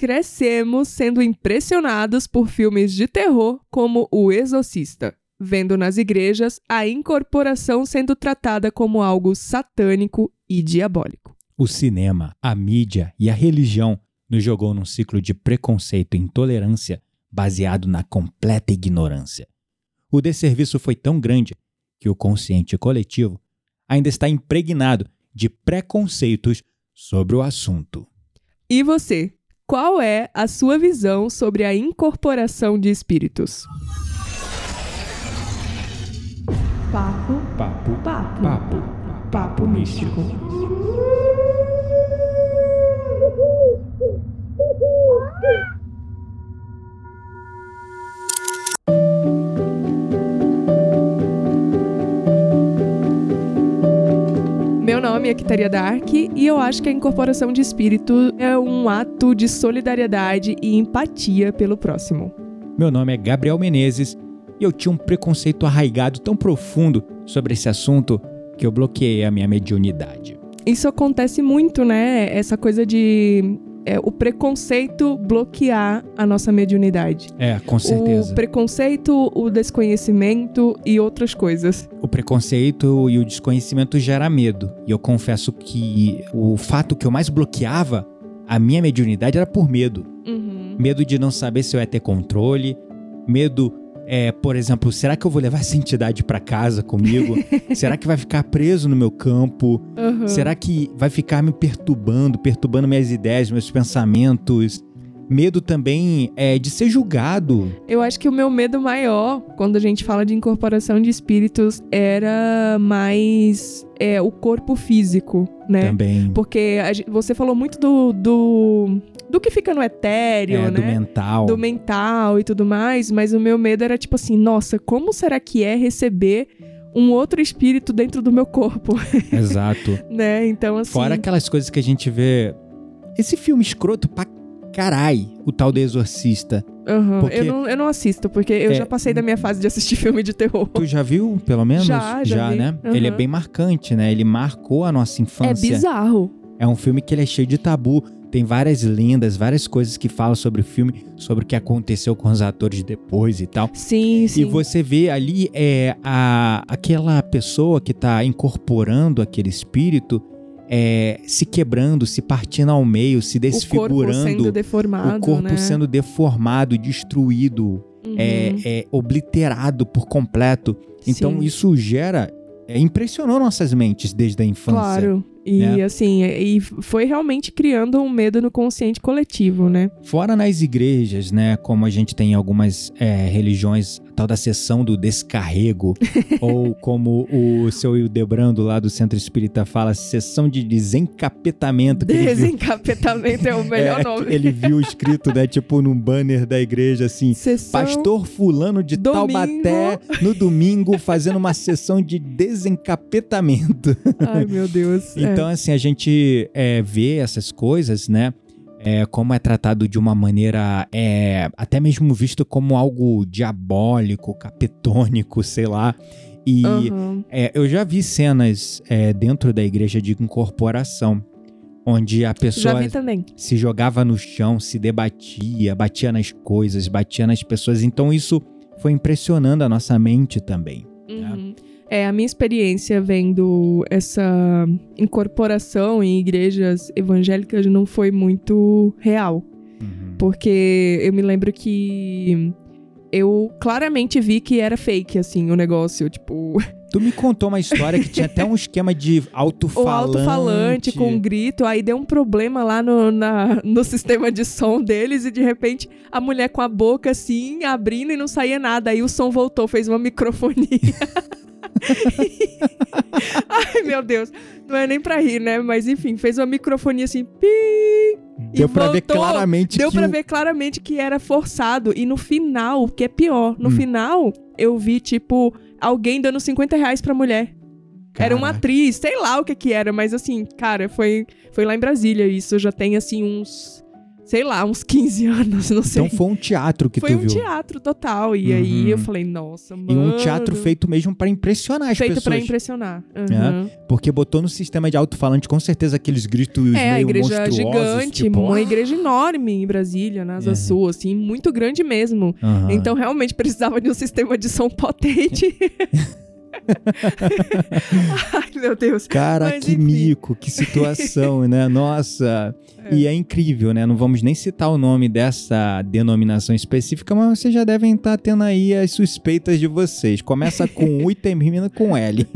crescemos sendo impressionados por filmes de terror como O Exorcista, vendo nas igrejas a incorporação sendo tratada como algo satânico e diabólico. O cinema, a mídia e a religião nos jogou num ciclo de preconceito e intolerância baseado na completa ignorância. O desserviço foi tão grande que o consciente coletivo ainda está impregnado de preconceitos sobre o assunto. E você, qual é a sua visão sobre a incorporação de espíritos? Papo, Papo, papo, papo, papo místico. Meu nome é Kitaria Dark e eu acho que a incorporação de espírito é um ato de solidariedade e empatia pelo próximo. Meu nome é Gabriel Menezes e eu tinha um preconceito arraigado tão profundo sobre esse assunto que eu bloqueei a minha mediunidade. Isso acontece muito, né? Essa coisa de é, o preconceito bloquear a nossa mediunidade. É, com certeza. O preconceito, o desconhecimento e outras coisas. O preconceito e o desconhecimento gera medo. E eu confesso que o fato que eu mais bloqueava a minha mediunidade era por medo. Uhum. Medo de não saber se eu ia ter controle, medo, é, por exemplo, será que eu vou levar essa entidade para casa comigo? será que vai ficar preso no meu campo? Uhum. Será que vai ficar me perturbando, perturbando minhas ideias, meus pensamentos? Medo também é de ser julgado. Eu acho que o meu medo maior, quando a gente fala de incorporação de espíritos, era mais é, o corpo físico, né? Também. Porque a você falou muito do, do, do que fica no etéreo, É, né? do mental. do mental e tudo mais, mas o meu medo era tipo assim, nossa, como será que é receber um outro espírito dentro do meu corpo, Exato. né? Então assim, Fora aquelas coisas que a gente vê. Esse filme escroto pra carai, o tal do Exorcista. aham, porque- eu, não, eu não assisto, porque eu É. já passei da minha fase de assistir filme de terror. Tu já viu, pelo menos? Já, já vi. né? Aham. Ele é bem marcante, né? Ele marcou a nossa É infância. bizarro. É um filme que ele é cheio de tabu. Tem várias lendas, várias coisas que falam sobre o filme, sobre o que aconteceu com os atores depois e tal. Sim, sim. E você vê ali é, a, aquela pessoa que tá incorporando aquele espírito é, se quebrando, se partindo ao meio, se o corpo desfigurando. sendo deformado, o corpo né? sendo deformado, destruído, Uhum. é, é, obliterado por completo. Então Sim. isso gera. É, impressionou nossas mentes desde a infância. Claro. E né? assim, e foi realmente criando um medo no consciente coletivo, né? Fora nas igrejas, né? Como a gente tem em algumas é, religiões, tal da sessão do descarrego, ou como o seu Hildebrando lá do Centro Espírita fala, sessão de desencapetamento. viu- Desencapetamento é o melhor É, nome. Ele viu escrito, né? Tipo num banner da igreja assim. Sessão Pastor fulano de Domingo. Taubaté no domingo fazendo uma sessão de desencapetamento. Ai, meu Deus. é. Então, assim, a gente é, vê essas coisas, né? É, como é tratado de uma maneira é, até mesmo visto como algo diabólico, capetônico, sei lá. E Aham. é, eu já vi cenas é, dentro da igreja de incorporação, onde a pessoa se jogava no chão, se debatia, batia nas coisas, batia nas pessoas. Então isso foi impressionando a nossa mente também. Uhum. É, a minha experiência vendo essa incorporação em igrejas evangélicas não foi muito real. Porque eu me lembro que eu claramente vi que era fake, assim, o negócio. Tipo, Tu me contou uma história que tinha até um esquema de alto-falante. alto-falante com grito, aí deu um problema lá no, na- no sistema de som deles e de repente a mulher com a boca assim, abrindo e não saía nada. Aí o som voltou, fez uma microfonia. Ai, meu Deus. Não é nem pra rir, né? Mas enfim, fez uma microfonia assim, pi. Deu pra ver voltou. claramente Deu que pra o- ver claramente que era forçado. E no final, o que é pior, no Hum. final, eu vi, tipo, alguém dando 50 reais pra mulher. Era uma atriz, sei lá o que que era, mas assim, cara, foi, foi lá em Brasília isso. Já tem, assim, uns sei lá, uns 15 anos, não sei. Então foi um teatro que foi tu um viu. teatro total. E aí Uhum. eu falei, nossa, mano. E um teatro feito mesmo pra impressionar as feito pessoas. pra impressionar. Uhum. Porque botou no sistema de alto-falante com certeza aqueles gritos É, a meio igreja monstruosos. gigante, tipo, uma igreja enorme em Brasília, na Asa Uhum. Sul, assim, muito grande mesmo. aham. Então realmente precisava de um sistema de som potente. Ai, meu Deus. Cara, Mas, que enfim. mico, que situação, né? Nossa. É. E é incrível, né? Não vamos nem citar o nome dessa denominação específica, mas vocês já devem estar tendo aí as suspeitas de vocês. Começa com U e termina com L.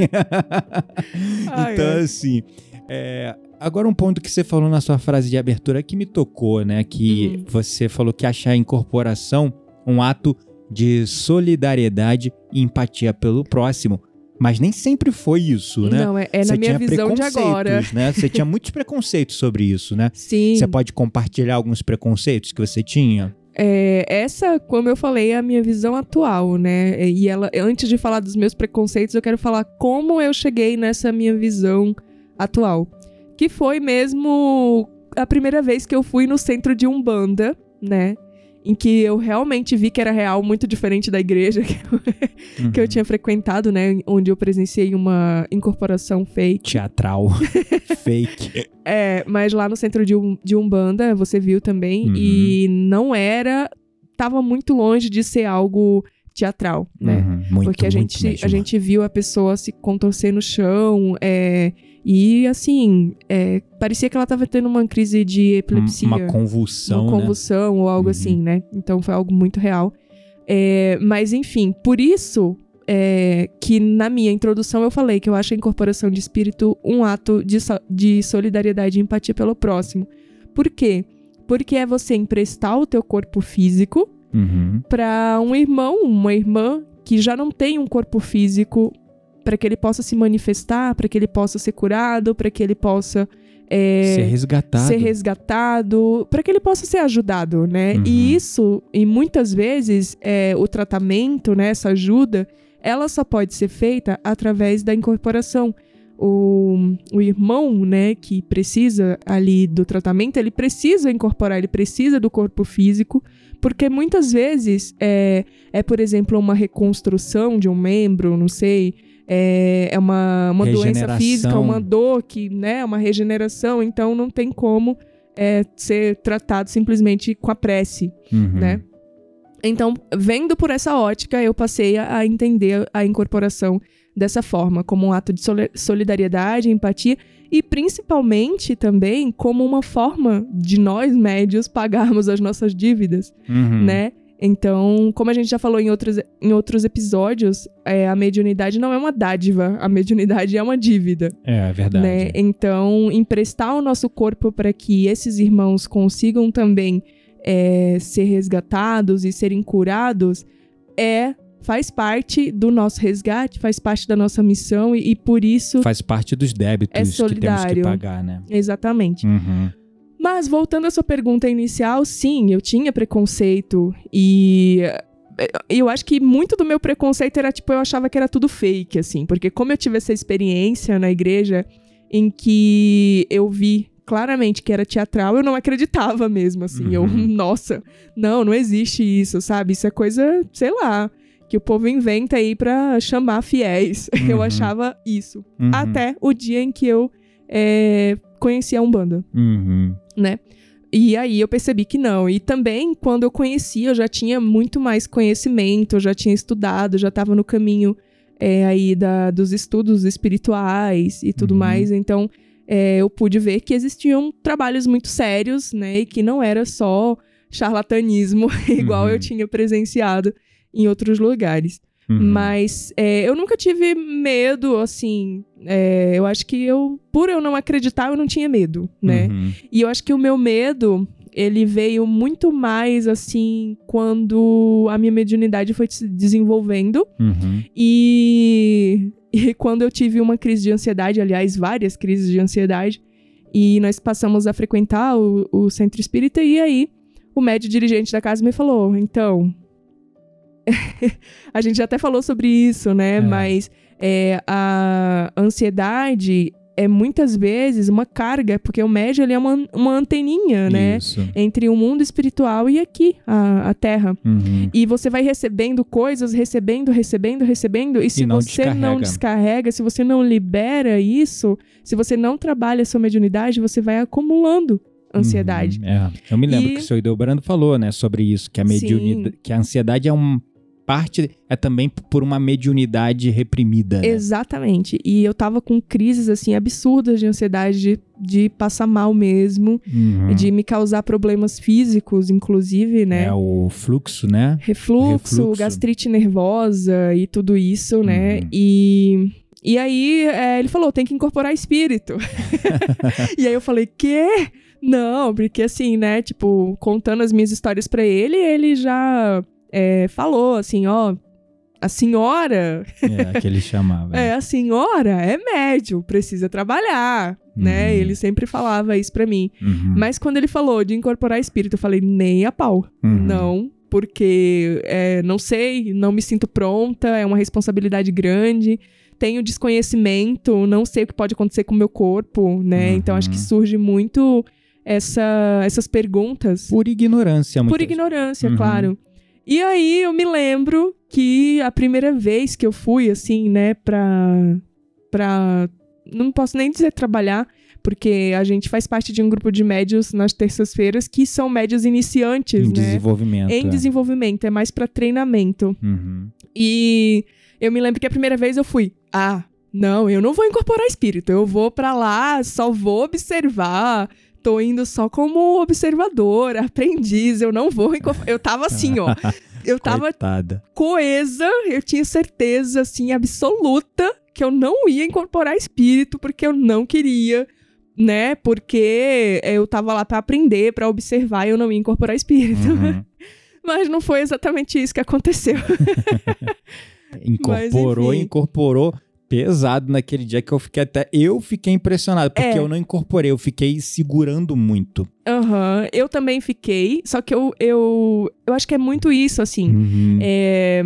Ai, então, ai. assim. é, Agora, um ponto que você falou na sua frase de abertura que me tocou, né? Que Hum. você falou que achar a incorporação um ato de solidariedade e empatia pelo próximo. Mas nem sempre foi isso, né? Não, é, é na Você minha tinha visão de agora. preconceitos, Né? Você tinha muitos preconceitos sobre isso, né? Sim. Você pode compartilhar alguns preconceitos que você tinha? É, essa, como eu falei, é a minha visão atual, né? E ela, antes de falar dos meus preconceitos, eu quero falar como eu cheguei nessa minha visão atual. Que foi mesmo a primeira vez que eu fui no centro de Umbanda, né? Em que eu realmente vi que era real, muito diferente da igreja que eu, que eu Uhum. tinha frequentado, né? Onde eu presenciei uma incorporação fake. Teatral. Fake. É, mas lá no centro de, um, de Umbanda, você viu também, Uhum. e não era. Tava muito longe de ser algo teatral, né? Uhum. Muito, Porque a gente, a gente viu a pessoa se contorcer no chão, é, e assim, é, parecia que ela tava tendo uma crise de epilepsia. Uma convulsão, uma né? convulsão ou algo Uhum. assim, né? Então foi algo muito real. É, mas enfim, por isso é, que na minha introdução eu falei que eu acho a incorporação de espírito um ato de, so- de solidariedade e empatia pelo próximo. Por quê? Porque é você emprestar o teu corpo físico Uhum. para um irmão, uma irmã que já não tem um corpo físico para que ele possa se manifestar, para que ele possa ser curado, para que ele possa é, Ser resgatado. ser resgatado, para que ele possa ser ajudado, né? Uhum. E isso, e muitas vezes, é, o tratamento, né, essa ajuda, ela só pode ser feita através da incorporação. O, o irmão, né, que precisa ali do tratamento, ele precisa incorporar, ele precisa do corpo físico, porque muitas vezes é, é por exemplo, uma reconstrução de um membro, não sei, é, é uma, uma doença física, uma dor que, né, uma regeneração, então não tem como é, ser tratado simplesmente com a prece, Uhum. né? Então, vendo por essa ótica, eu passei a entender a incorporação dessa forma, como um ato de soli- solidariedade, empatia e principalmente também como uma forma de nós médios pagarmos as nossas dívidas, Uhum. né? Então, como a gente já falou em outros, em outros episódios, é, a mediunidade não é uma dádiva, a mediunidade é uma dívida É, é verdade. né? Então, emprestar o nosso corpo para que esses irmãos consigam também é, ser resgatados e serem curados é faz parte do nosso resgate, faz parte da nossa missão e, e por isso Faz parte dos débitos É que temos que pagar, né? exatamente. Uhum. Mas voltando à sua pergunta inicial, sim, eu tinha preconceito e eh, eu acho que muito do meu preconceito era tipo eu achava que era tudo fake assim, porque como eu tive essa experiência na igreja em que eu vi claramente que era teatral, eu não acreditava mesmo assim. Eu, Uhum. nossa, não, não existe isso, sabe? Isso é coisa, sei lá, que o povo inventa aí pra chamar fiéis. Eu Uhum. achava isso. Uhum. Até o dia em que eu eh, conheci a Umbanda Uhum. né? E aí eu percebi que não. E também, quando eu conheci, eu já tinha muito mais conhecimento, eu já tinha estudado, já estava no caminho é, aí da, dos estudos espirituais e tudo Uhum. mais. Então, é, eu pude ver que existiam trabalhos muito sérios, né? E que não era só charlatanismo, igual Uhum. eu tinha presenciado em outros lugares. Uhum. Mas é, eu nunca tive medo, assim. é, eu acho que eu, por eu não acreditar, eu não tinha medo, né? Uhum. E eu acho que o meu medo, ele veio muito mais assim quando a minha mediunidade foi se desenvolvendo Uhum. e, e quando eu tive uma crise de ansiedade, aliás, várias crises de ansiedade, e nós passamos a frequentar o, o centro espírita e aí o médio dirigente da casa me falou, então, a gente já até falou sobre isso, né? É. Mas é, a ansiedade é muitas vezes uma carga, porque o médio ele é uma, uma anteninha, né? Isso. Entre o mundo espiritual e aqui, a, a Terra. Uhum. E você vai recebendo coisas, recebendo, recebendo, recebendo. E se não você não descarrega. descarrega, se você não libera isso, se você não trabalha a sua mediunidade, você vai acumulando ansiedade. Uhum, é. Eu me lembro E- que o senhor Hildebrando falou, né, sobre isso, que a mediunidade, que a ansiedade é um parte é também por uma mediunidade reprimida. né? Exatamente. E eu tava com crises, assim, absurdas de ansiedade, de, de passar mal mesmo, Uhum. de me causar problemas físicos, inclusive, né? É o fluxo, né? refluxo, Refluxo. gastrite nervosa e tudo isso, né? Uhum. E, e aí é, ele falou, tem que incorporar espírito. e aí eu falei, quê? Não, porque assim, né? Tipo, contando as minhas histórias pra ele, ele já é, falou assim, ó, a senhora, É, que ele chamava. é, a senhora é médio, precisa trabalhar, né? Uhum. Ele sempre falava isso pra mim. Uhum. Mas quando ele falou de incorporar espírito, eu falei, nem a pau. Uhum. Não, porque é, não sei, não me sinto pronta, é uma responsabilidade grande, tenho desconhecimento, não sei o que pode acontecer com o meu corpo, né? Uhum. Então acho que surge muito essa, essas perguntas Por ignorância, por ignorância, Uhum. claro. E aí eu me lembro que a primeira vez que eu fui, assim, né, pra. pra não posso nem dizer trabalhar, porque a gente faz parte de um grupo de médios nas terças-feiras que são médios iniciantes, em né? desenvolvimento. Em é. desenvolvimento, é mais pra treinamento. Uhum. E eu me lembro que a primeira vez eu fui, ah, não, eu não vou incorporar espírito, eu vou pra lá, só vou observar. Tô indo só como observador, aprendiz, eu não vou. Eu tava assim, ó. Eu tava Coitada. coesa, eu tinha certeza, assim, absoluta que eu não ia incorporar espírito, porque eu não queria, né? Porque eu tava lá pra aprender, pra observar, e eu não ia incorporar espírito. Uhum. Mas não foi exatamente isso que aconteceu. Incorporou, enfim. incorporou pesado naquele dia que eu fiquei até. Eu fiquei impressionado, porque É. eu não incorporei, eu fiquei segurando muito. Aham, eu também fiquei, só que eu, eu, eu acho que é muito isso, assim. Uhum. É,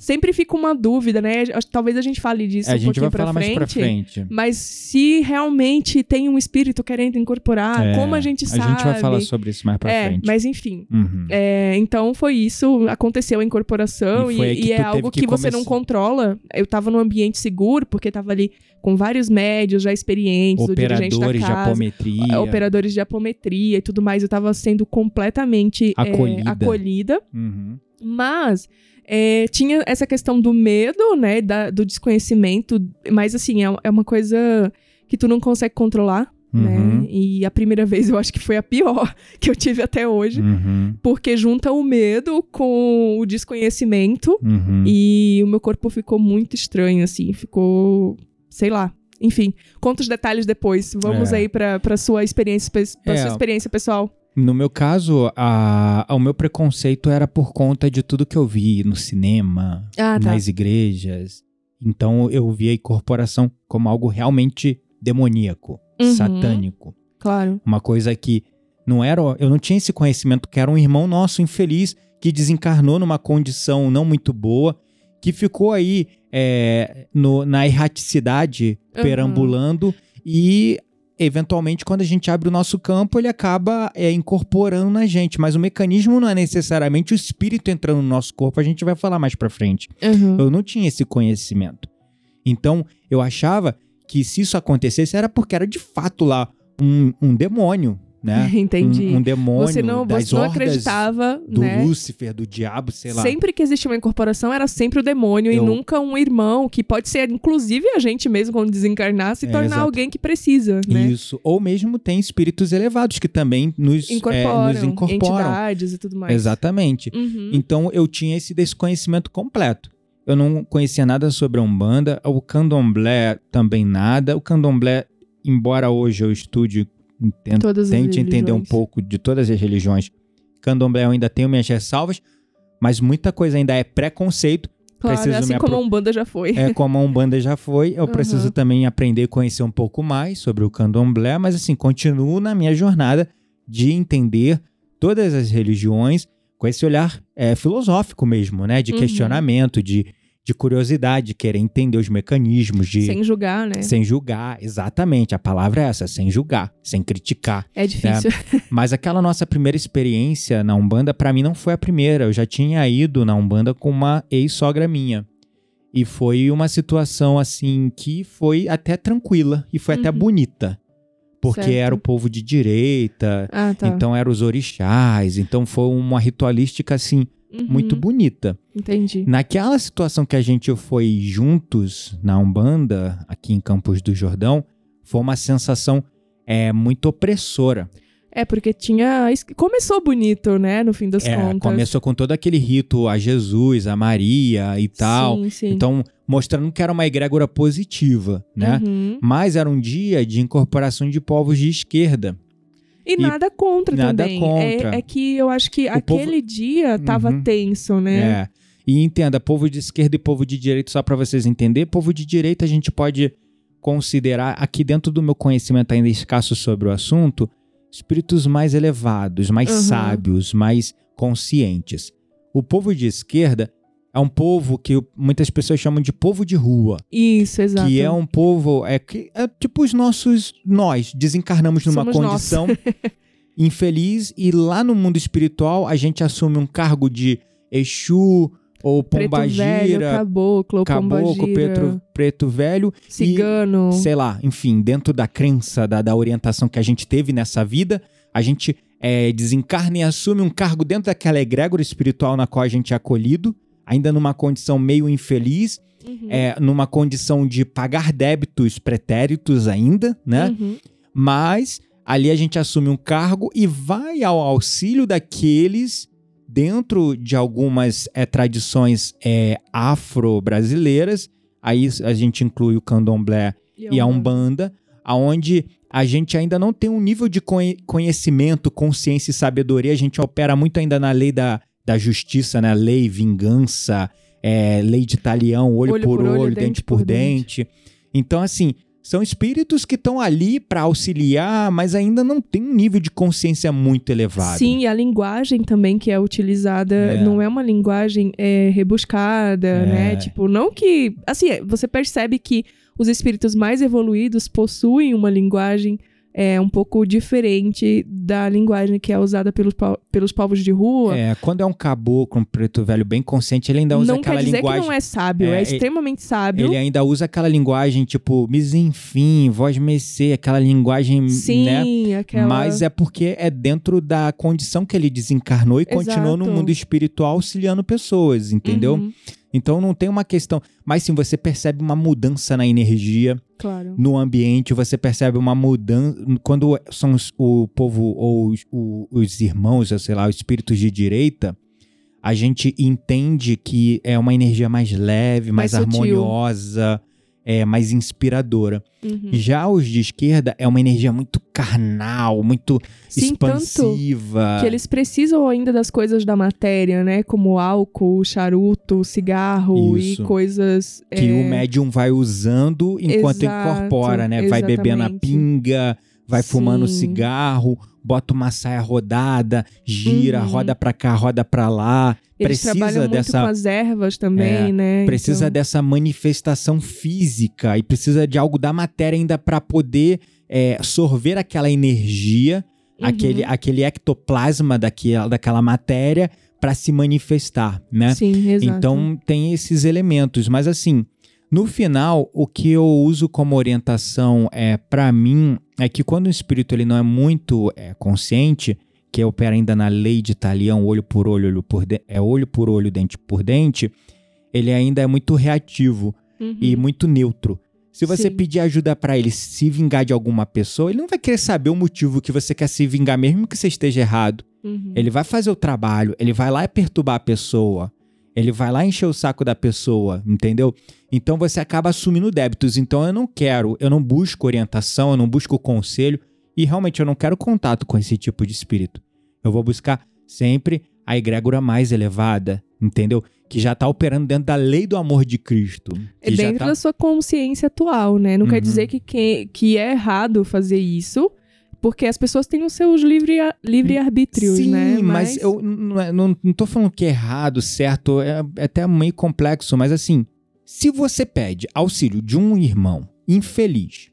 sempre fica uma dúvida, né? Talvez a gente fale disso a um gente vai pouquinho pra falar mais pra frente. frente. Mas se realmente tem um espírito querendo incorporar, É, como a gente sabe? A gente vai falar sobre isso mais pra é, frente. mas enfim. Uhum. É, então foi isso, aconteceu a incorporação E e, e é algo que, que você não controla. Eu tava num ambiente seguro, porque tava ali com vários médios já experientes, o dirigente da Operadores de casa, apometria. operadores de apometria e tudo mais. Eu tava sendo completamente é, Acolhida. acolhida. Uhum. Mas é, tinha essa questão do medo, né? da- do desconhecimento. Mas assim, é, é uma coisa que tu não consegue controlar. Uhum. Né? E a primeira vez eu acho que foi a pior que eu tive até hoje. Uhum. Porque junta o medo com o desconhecimento Uhum. e o meu corpo ficou muito estranho, assim. Ficou, sei lá. Enfim, conta os detalhes depois. Vamos É. aí pra sua experiência, pe- pra É. sua experiência pessoal. No meu caso, a, o meu preconceito era por conta de tudo que eu vi no cinema, Ah, tá. nas igrejas. Então eu via a incorporação como algo realmente demoníaco, Uhum. satânico. Claro. Uma coisa que não era. Eu não tinha esse conhecimento que era um irmão nosso infeliz que desencarnou numa condição não muito boa, que ficou aí é, no- na erraticidade Uhum. perambulando e. Eventualmente, quando a gente abre o nosso campo, ele acaba é, incorporando na gente. Mas o mecanismo não é necessariamente o espírito entrando no nosso corpo, a gente vai falar mais pra frente. Uhum. Eu não tinha esse conhecimento. Então, eu achava que se isso acontecesse era porque era de fato lá um, um demônio, né? Entendi. Um, um demônio você não, das você não acreditava, do né? Lúcifer, do diabo, sei lá. Sempre que existia uma incorporação, era sempre o demônio Eu- e nunca um irmão, que pode ser, inclusive, a gente mesmo, quando desencarnar, se É, tornar exato. alguém que precisa, né? Isso. Ou mesmo tem espíritos elevados que também nos, é, Incorporam, nos incorporam. entidades e tudo mais. Exatamente. Uhum. Então eu tinha esse desconhecimento completo. Eu não conhecia nada sobre a Umbanda, o Candomblé também nada. O Candomblé, embora hoje eu estude, entendo, tente entender um pouco de todas as religiões, Candomblé eu ainda tenho minhas ressalvas, mas muita coisa ainda é preconceito. Claro, preciso assim como apro- a Umbanda já foi. É como a Umbanda já foi, eu Aham. preciso também aprender e conhecer um pouco mais sobre o Candomblé, mas assim, continuo na minha jornada de entender todas as religiões com esse olhar é, filosófico mesmo, né? De Uhum. questionamento, de, de curiosidade, de querer entender os mecanismos, de. Sem julgar, né? Sem julgar, exatamente. A palavra é essa, sem julgar, sem criticar. É difícil. Né? Mas aquela nossa primeira experiência na Umbanda, para mim, não foi a primeira. Eu já tinha ido na Umbanda com uma ex-sogra minha. E foi uma situação, assim, que foi até tranquila e foi uhum. até bonita. Porque certo. era o povo de direita, ah, tá. então eram os orixás, então foi uma ritualística, assim, uhum. muito bonita. Entendi. Naquela situação que a gente foi juntos na Umbanda, aqui em Campos do Jordão, foi uma sensação é, muito opressora. É, porque tinha. Começou bonito, né? No fim das é, contas. Começou com todo aquele rito a Jesus, a Maria e tal. Sim, sim. Então, mostrando que era uma egrégora positiva, né? Uhum. Mas era um dia de incorporação de povos de esquerda. E, e nada contra nada também. Contra. É, é, que eu acho que o aquele povo... dia tava uhum. tenso, né? É. E entenda, povo de esquerda e povo de direita, só para vocês entenderem, povo de direita a gente pode considerar, aqui dentro do meu conhecimento ainda escasso sobre o assunto, espíritos mais elevados, mais uhum. sábios, mais conscientes. O povo de esquerda é um povo que muitas pessoas chamam de povo de rua. Isso, exato. Que é um povo, é, que, é tipo os nossos, nós, desencarnamos numa Somos condição infeliz e lá no mundo espiritual a gente assume um cargo de Exu, ou Pombagira, preto velho, caboclo, caboclo preto, preto velho, cigano, e, sei lá, enfim, dentro da crença da, da orientação que a gente teve nessa vida, a gente é, desencarna e assume um cargo dentro daquela egrégora espiritual na qual a gente é acolhido ainda numa condição meio infeliz, uhum. é, numa condição de pagar débitos pretéritos ainda, né? Uhum. Mas ali a gente assume um cargo e vai ao auxílio daqueles dentro de algumas é, tradições é, afro-brasileiras. Aí a gente inclui o candomblé e, e a umbanda, aonde a gente ainda não tem um nível de conhecimento, consciência e sabedoria. A gente opera muito ainda na lei da da justiça, né? Lei, vingança, é, lei de talião, olho, olho por, por, olho, olho dente, dente, por dente. dente. Então, assim, são espíritos que estão ali para auxiliar, mas ainda não tem um nível de consciência muito elevado. Sim, e a linguagem também que é utilizada é. não é uma linguagem é, rebuscada, é. né? Tipo, não que. Assim, você percebe que os espíritos mais evoluídos possuem uma linguagem é um pouco diferente da linguagem que é usada pelos, pelos povos de rua. É, quando é um caboclo, um preto velho bem consciente, ele ainda usa não aquela linguagem... Não quer dizer que não é sábio, é, é extremamente sábio. Ele ainda usa aquela linguagem, tipo, mis enfim, voz mecê, aquela linguagem, Sim, né? aquela... Mas é porque é dentro da condição que ele desencarnou e Exato. continuou no mundo espiritual auxiliando pessoas, entendeu? Uhum. Então não tem uma questão. Mas sim, você percebe uma mudança na energia, claro. no ambiente, você percebe uma mudança. Quando são os, o povo ou os, os irmãos, sei lá, os espíritos de direita, a gente entende que é uma energia mais leve, mais, mais harmoniosa é, mais inspiradora. Uhum. Já os de esquerda é uma energia muito carnal, muito Sim, expansiva. que eles precisam ainda das coisas da matéria, né? Como álcool, charuto, cigarro Isso. e coisas. Que é... o médium vai usando enquanto Exato, incorpora, né? Vai bebendo a pinga, vai Sim. fumando cigarro, bota uma saia rodada, gira, uhum. roda pra cá, roda pra lá. Eles precisa trabalham muito dessa com as ervas também, é, né? Precisa então... dessa manifestação física e precisa de algo da matéria ainda para poder é, sorver aquela energia, uhum. aquele, aquele ectoplasma daquela, daquela matéria para se manifestar, né? Sim, exato. Então tem esses elementos, mas assim, no final, o que eu uso como orientação é para mim é que quando o espírito ele não é muito é, consciente, que opera ainda na lei de talião, olho por olho, olho por é olho por olho, dente por dente, ele ainda é muito reativo uhum. e muito neutro. Se você Sim. pedir ajuda para ele se vingar de alguma pessoa, ele não vai querer saber o motivo que você quer se vingar, mesmo que você esteja errado. Uhum. Ele vai fazer o trabalho, ele vai lá perturbar a pessoa. Ele vai lá encher o saco da pessoa, entendeu? Então você acaba assumindo débitos. Então eu não quero, eu não busco orientação, eu não busco conselho e realmente eu não quero contato com esse tipo de espírito. Eu vou buscar sempre a egrégora mais elevada, entendeu? Que já está operando dentro da lei do amor de Cristo. É dentro tá... da sua consciência atual, né? Não uhum. quer dizer que, que, que é errado fazer isso, Porque as pessoas têm os seus livre, livre arbítrios, Sim, né? mas, eu não, é- não, não tô falando que é errado, certo, é, é até meio complexo, mas assim, se você pede auxílio de um irmão infeliz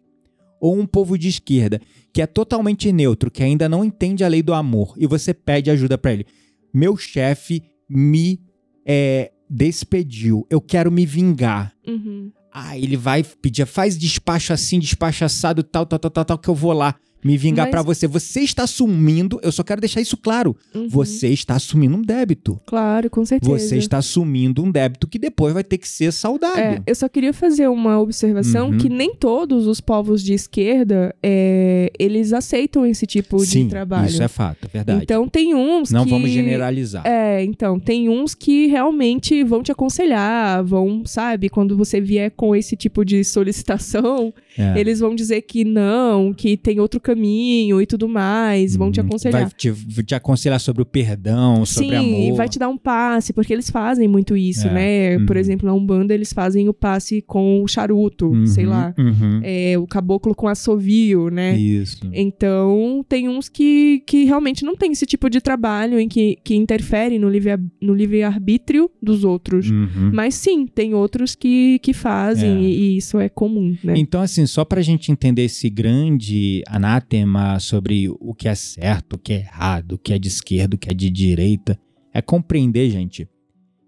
ou um povo de esquerda que é totalmente neutro, que ainda não entende a lei do amor, e você pede ajuda pra ele, meu chefe me é, despediu, eu quero me vingar. Uhum. Ah, ele vai pedir, faz despacho assim, despacho assado, tal, tal, tal, tal, tal, que eu vou lá me vingar Mas- pra você. Você está assumindo, eu só quero deixar isso claro. Uhum. Você está assumindo um débito. Claro, com certeza. Você está assumindo um débito que depois vai ter que ser saldado. É, eu só queria fazer uma observação Uhum. que nem todos os povos de esquerda, é, eles aceitam esse tipo Sim, de trabalho. isso é fato, é verdade. Então tem uns Não que... vamos generalizar. É, então, tem uns que realmente vão te aconselhar, vão, sabe, quando você vier com esse tipo de solicitação, É. eles vão dizer que não, que tem outro caminho e tudo mais, vão te Uhum. aconselhar. Vai te, te aconselhar sobre o perdão, sobre Sim, amor. e vai te dar um passe, porque eles fazem muito isso, É, né? Por uhum. exemplo, na Umbanda eles fazem o passe com o charuto, Uhum, sei lá. uhum. É, o caboclo com assovio, né? Isso. Então, tem uns que, que realmente não tem esse tipo de trabalho em que, que interfere no livre, no livre arbítrio dos outros. Uhum. Mas sim, tem outros que, que fazem É. e, e isso é comum, né? Então, assim, só pra gente entender esse grande anátema sobre o que é certo, o que é errado, o que é de esquerda, o que é de direita, é compreender, gente,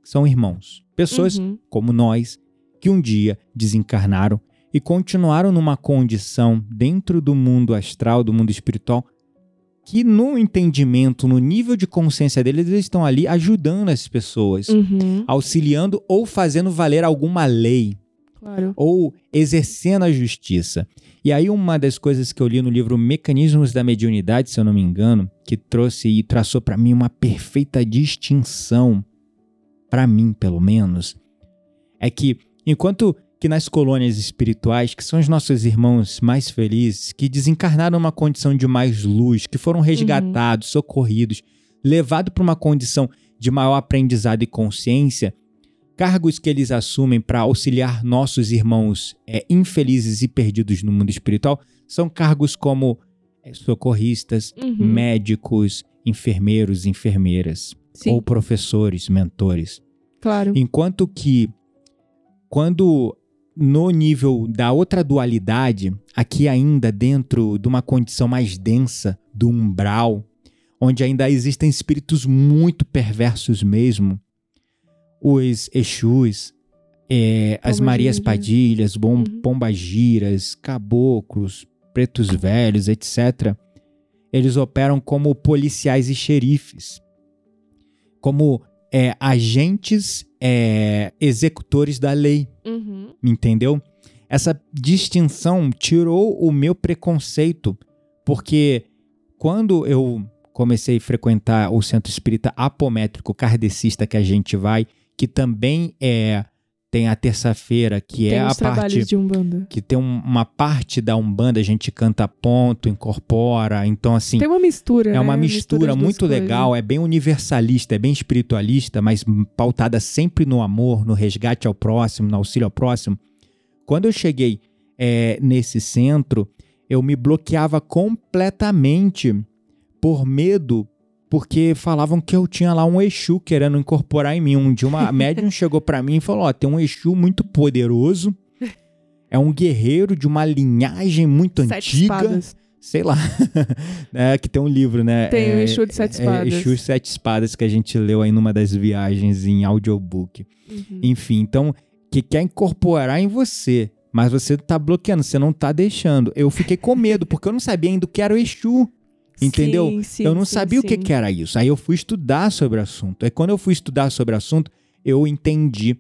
são irmãos. Pessoas Uhum. como nós, que um dia desencarnaram e continuaram numa condição dentro do mundo astral, do mundo espiritual, que no entendimento, no nível de consciência deles, eles estão ali ajudando as pessoas, Uhum, auxiliando ou fazendo valer alguma lei claro. ou exercendo a justiça. E aí uma das coisas que eu li no livro Mecanismos da Mediunidade, se eu não me engano, que trouxe e traçou para mim uma perfeita distinção, para mim pelo menos, é que enquanto que nas colônias espirituais, que são os nossos irmãos mais felizes, que desencarnaram numa condição de mais luz, que foram resgatados, socorridos, levados para uma condição de maior aprendizado e consciência, cargos que eles assumem para auxiliar nossos irmãos é, infelizes e perdidos no mundo espiritual são cargos como é, socorristas, Uhum, médicos, enfermeiros, enfermeiras, sim, ou professores, mentores. claro. Enquanto que, quando no nível da outra dualidade, aqui ainda dentro de uma condição mais densa, do umbral, onde ainda existem espíritos muito perversos mesmo, os Exus, é, as. Marias Padilhas, bom, Uhum. Pombagiras, Caboclos, Pretos Velhos, etc., eles operam como policiais e xerifes, como é, agentes é, executores da lei, Uhum, entendeu? Essa distinção tirou o meu preconceito, porque quando eu comecei a frequentar o centro espírita apométrico kardecista que a gente vai, que também é tem a terça-feira, que tem é a parte de Umbanda. que tem um- uma parte da Umbanda, a gente canta ponto, incorpora, então assim, Tem uma mistura, é uma né? mistura de duas muito coisas. legal, é bem universalista, é bem espiritualista, mas pautada sempre no amor, no resgate ao próximo, no auxílio ao próximo. Quando eu cheguei é, nesse centro, eu me bloqueava completamente por medo, porque falavam que eu tinha lá um Exu querendo incorporar em mim. Um dia uma médium chegou pra mim e falou: Ó, tem um Exu muito poderoso, é um guerreiro de uma linhagem muito Sete antiga espadas. sei lá, né, que tem um livro, né? Tem o é, Exu de Sete é, Espadas. Exu de Sete Espadas que a gente leu aí numa das viagens em audiobook. Uhum. Enfim, então, que quer incorporar em você, mas você tá bloqueando, você não tá deixando. Eu fiquei com medo, porque eu não sabia ainda o que era o Exu. Entendeu? Sim, sim, eu não sim, sabia o que, que era isso. Aí eu fui estudar sobre o assunto. Aí quando eu fui estudar sobre o assunto, eu entendi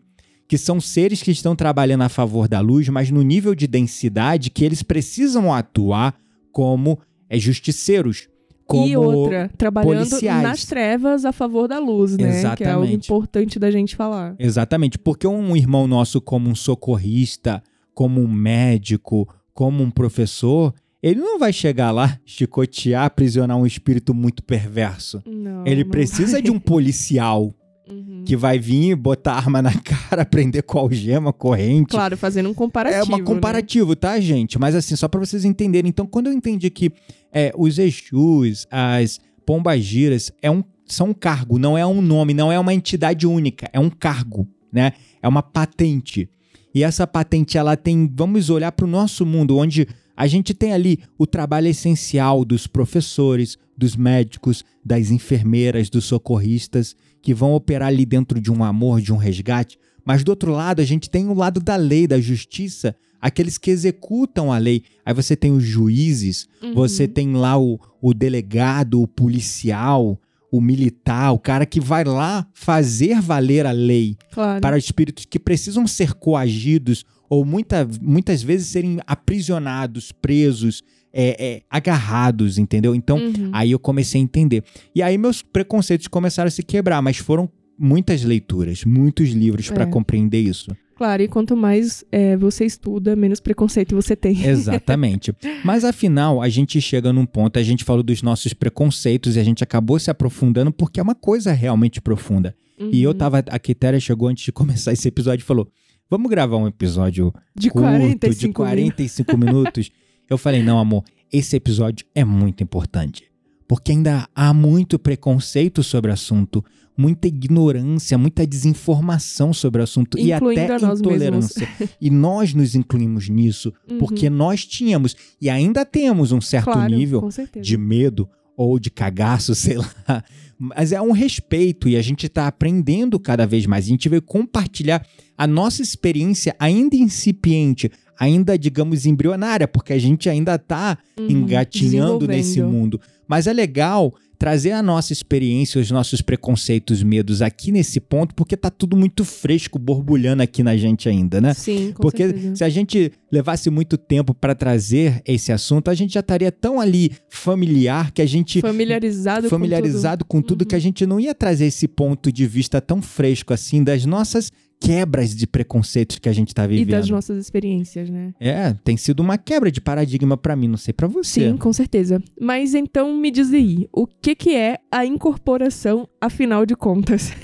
que são seres que estão trabalhando a favor da luz, mas no nível de densidade que eles precisam atuar como é, justiceiros. Como e outra, trabalhando policiais. nas trevas a favor da luz, né? Que é algo Exatamente. importante da gente falar. Exatamente, porque um irmão nosso, como um socorrista, como um médico, como um professor, ele não vai chegar lá, chicotear, aprisionar um espírito muito perverso. Não, Ele não precisa de um policial vai. Uhum. que vai vir botar arma na cara, prender com algema, corrente. Claro, fazendo um comparativo. É uma né? comparativo, tá, gente? Mas assim, só pra vocês entenderem. Então, quando eu entendi que é, os Exus, as pombagiras, é um, são um cargo, não é um nome, não é uma entidade única, é um cargo, né? É uma patente. E essa patente, ela tem, vamos olhar para o nosso mundo, onde a gente tem ali o trabalho essencial dos professores, dos médicos, das enfermeiras, dos socorristas, que vão operar ali dentro de um amor, de um resgate. Mas do outro lado, a gente tem o lado da lei, da justiça, aqueles que executam a lei. Aí você tem os juízes, Uhum. você tem lá o, o delegado, o policial, o militar, o cara que vai lá fazer valer a lei Claro. para espíritos que precisam ser coagidos ou muita, muitas vezes serem aprisionados, presos, é, é, agarrados, entendeu? Então, Uhum. aí eu comecei a entender. E aí meus preconceitos começaram a se quebrar, mas foram muitas leituras, muitos livros para É. compreender isso. Claro, e quanto mais é, você estuda, menos preconceito você tem. Exatamente. Mas afinal, a gente chega num ponto, a gente falou dos nossos preconceitos e a gente acabou se aprofundando porque é uma coisa realmente profunda. E eu Uhum. tava. A Quitéria chegou antes de começar esse episódio e falou: Vamos gravar um episódio de curto, 45 de 45 minutos. Eu falei: Não, amor, esse episódio é muito importante. Porque ainda há muito preconceito sobre o assunto, muita ignorância, muita desinformação sobre o assunto e Incluindo até a nós intolerância. E nós nos incluímos nisso Uhum. porque nós tínhamos e ainda temos um certo claro, nível de medo ou de cagaço, sei lá. Mas é um respeito e a gente está aprendendo cada vez mais. A gente veio compartilhar a nossa experiência ainda incipiente, ainda, digamos, embrionária, porque a gente ainda está Uhum, engatinhando nesse mundo. Mas é legal trazer a nossa experiência, os nossos preconceitos, medos aqui nesse ponto, porque tá tudo muito fresco, borbulhando aqui na gente ainda, né? Sim, com Porque certeza. se a gente levasse muito tempo para trazer esse assunto, a gente já estaria tão ali familiar que a gente Familiarizado, familiarizado com tudo, Uhum. que a gente não ia trazer esse ponto de vista tão fresco assim das nossas quebras de preconceitos que a gente tá com tudo. E vivendo. das nossas experiências, né? É, tem sido uma quebra de paradigma para mim, não sei para você. Sim, com certeza. Mas então me diz aí, o que que é a incorporação, afinal de contas?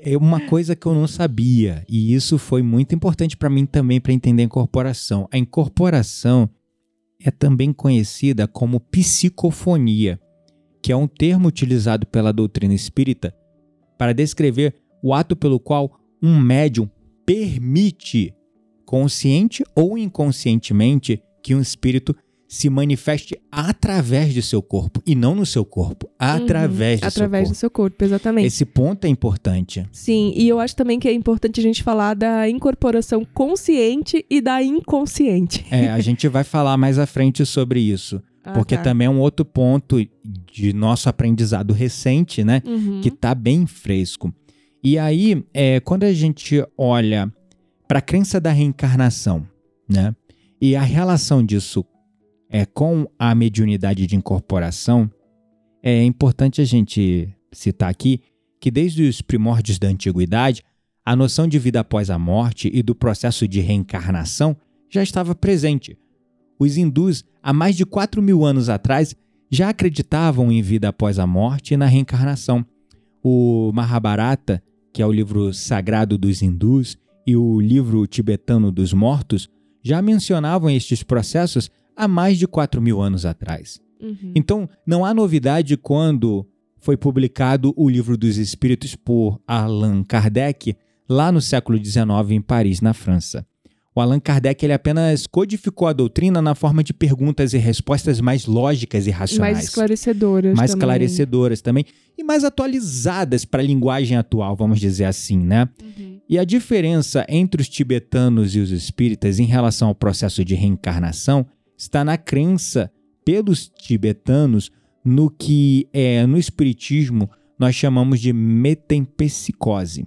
É uma coisa que eu não sabia e isso foi muito importante para mim também para entender a incorporação. A incorporação é também conhecida como psicofonia, que é um termo utilizado pela doutrina espírita para descrever o ato pelo qual um médium permite, consciente ou inconscientemente, que um espírito se manifeste através de seu corpo e não no seu corpo, através de Uhum, seu Através corpo. do seu corpo, exatamente. Esse ponto é importante. Sim, e eu acho também que é importante a gente falar da incorporação consciente e da inconsciente. É, a gente vai falar mais à frente sobre isso. Ah, porque tá. também é um outro ponto de nosso aprendizado recente, né? Uhum. Que tá bem fresco. E aí, é, quando a gente olha para a crença da reencarnação, né? E a relação disso é com a mediunidade de incorporação, é importante a gente citar aqui que desde os primórdios da antiguidade, a noção de vida após a morte e do processo de reencarnação já estava presente. Os hindus, há mais de 4 mil anos atrás, já acreditavam em vida após a morte e na reencarnação. O Mahabharata, que é o livro sagrado dos hindus, e o livro tibetano dos mortos, já mencionavam estes processos há mais de 4 mil anos atrás. Uhum. Então, não há novidade quando foi publicado o Livro dos Espíritos por Allan Kardec, lá no século XIX, em Paris, na França. O Allan Kardec ele apenas codificou a doutrina na forma de perguntas e respostas mais lógicas e racionais. Mais esclarecedoras. mais também. esclarecedoras também e mais atualizadas para a linguagem atual, vamos dizer assim, né? Uhum. E a diferença entre os tibetanos e os espíritas em relação ao processo de reencarnação está na crença pelos tibetanos no que é no espiritismo nós chamamos de metempsicose.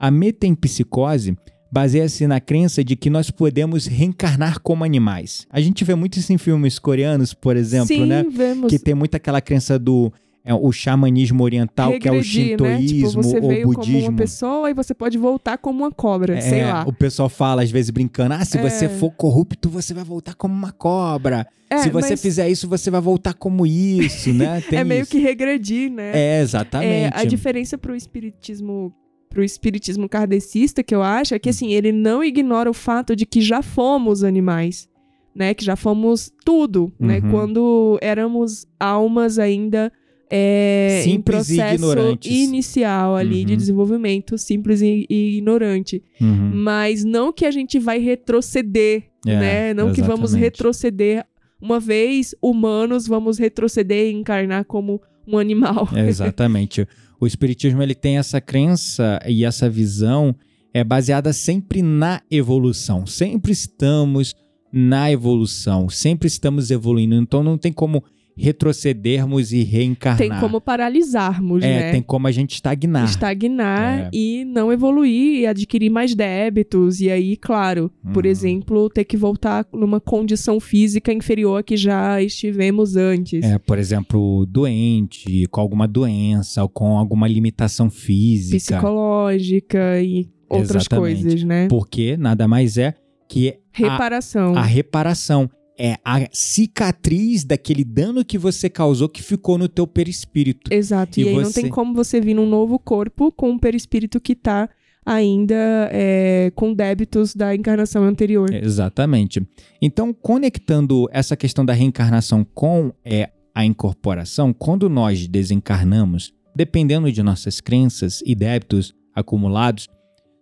A metempsicose baseia-se na crença de que nós podemos reencarnar como animais. A gente vê muito isso em filmes coreanos, por exemplo, Sim, né? vemos. Que tem muito aquela crença do é, o xamanismo oriental, que é o regredir, né? Tipo, shintoísmo você ou veio como budismo. uma pessoa e você pode voltar como uma cobra, sei É, lá. O pessoal fala, às vezes, brincando: ah, se É. você for corrupto, você vai voltar como uma cobra. É, se você mas fizer isso, você vai voltar como isso, né? Tem é meio isso. que regredir, né? É, É, exatamente. a diferença pro espiritismo pro espiritismo kardecista, que eu acho, é que assim, ele não ignora o fato de que já fomos animais, né? Que já fomos tudo, né? Uhum. Quando éramos almas ainda é, em processo inicial ali de Uhum. desenvolvimento, simples e, e ignorante. Uhum. Mas não que a gente vai retroceder, É, né? Não que vamos exatamente. retroceder. Uma vez humanos, vamos retroceder e encarnar como um animal. É, exatamente. o espiritismo ele tem essa crença e essa visão é baseada sempre na evolução. Sempre estamos na evolução, sempre estamos evoluindo. Então não tem como retrocedermos e reencarnar. Tem como paralisarmos, é, né? tem como a gente estagnar. Estagnar É. e não evoluir e adquirir mais débitos. E aí, claro, por Uhum. exemplo, ter que voltar numa condição física inferior a que já estivemos antes. É, por exemplo, doente, com alguma doença, ou com alguma limitação física. Psicológica e outras Exatamente. coisas, né? Porque nada mais é que a, Reparação. a reparação. É a cicatriz daquele dano que você causou que ficou no teu perispírito. Exato. E, E aí não você- tem como você vir num novo corpo com um perispírito que tá ainda é, com débitos da encarnação anterior. Exatamente. Então, conectando essa questão da reencarnação com é, a incorporação, quando nós desencarnamos, dependendo de nossas crenças e débitos acumulados,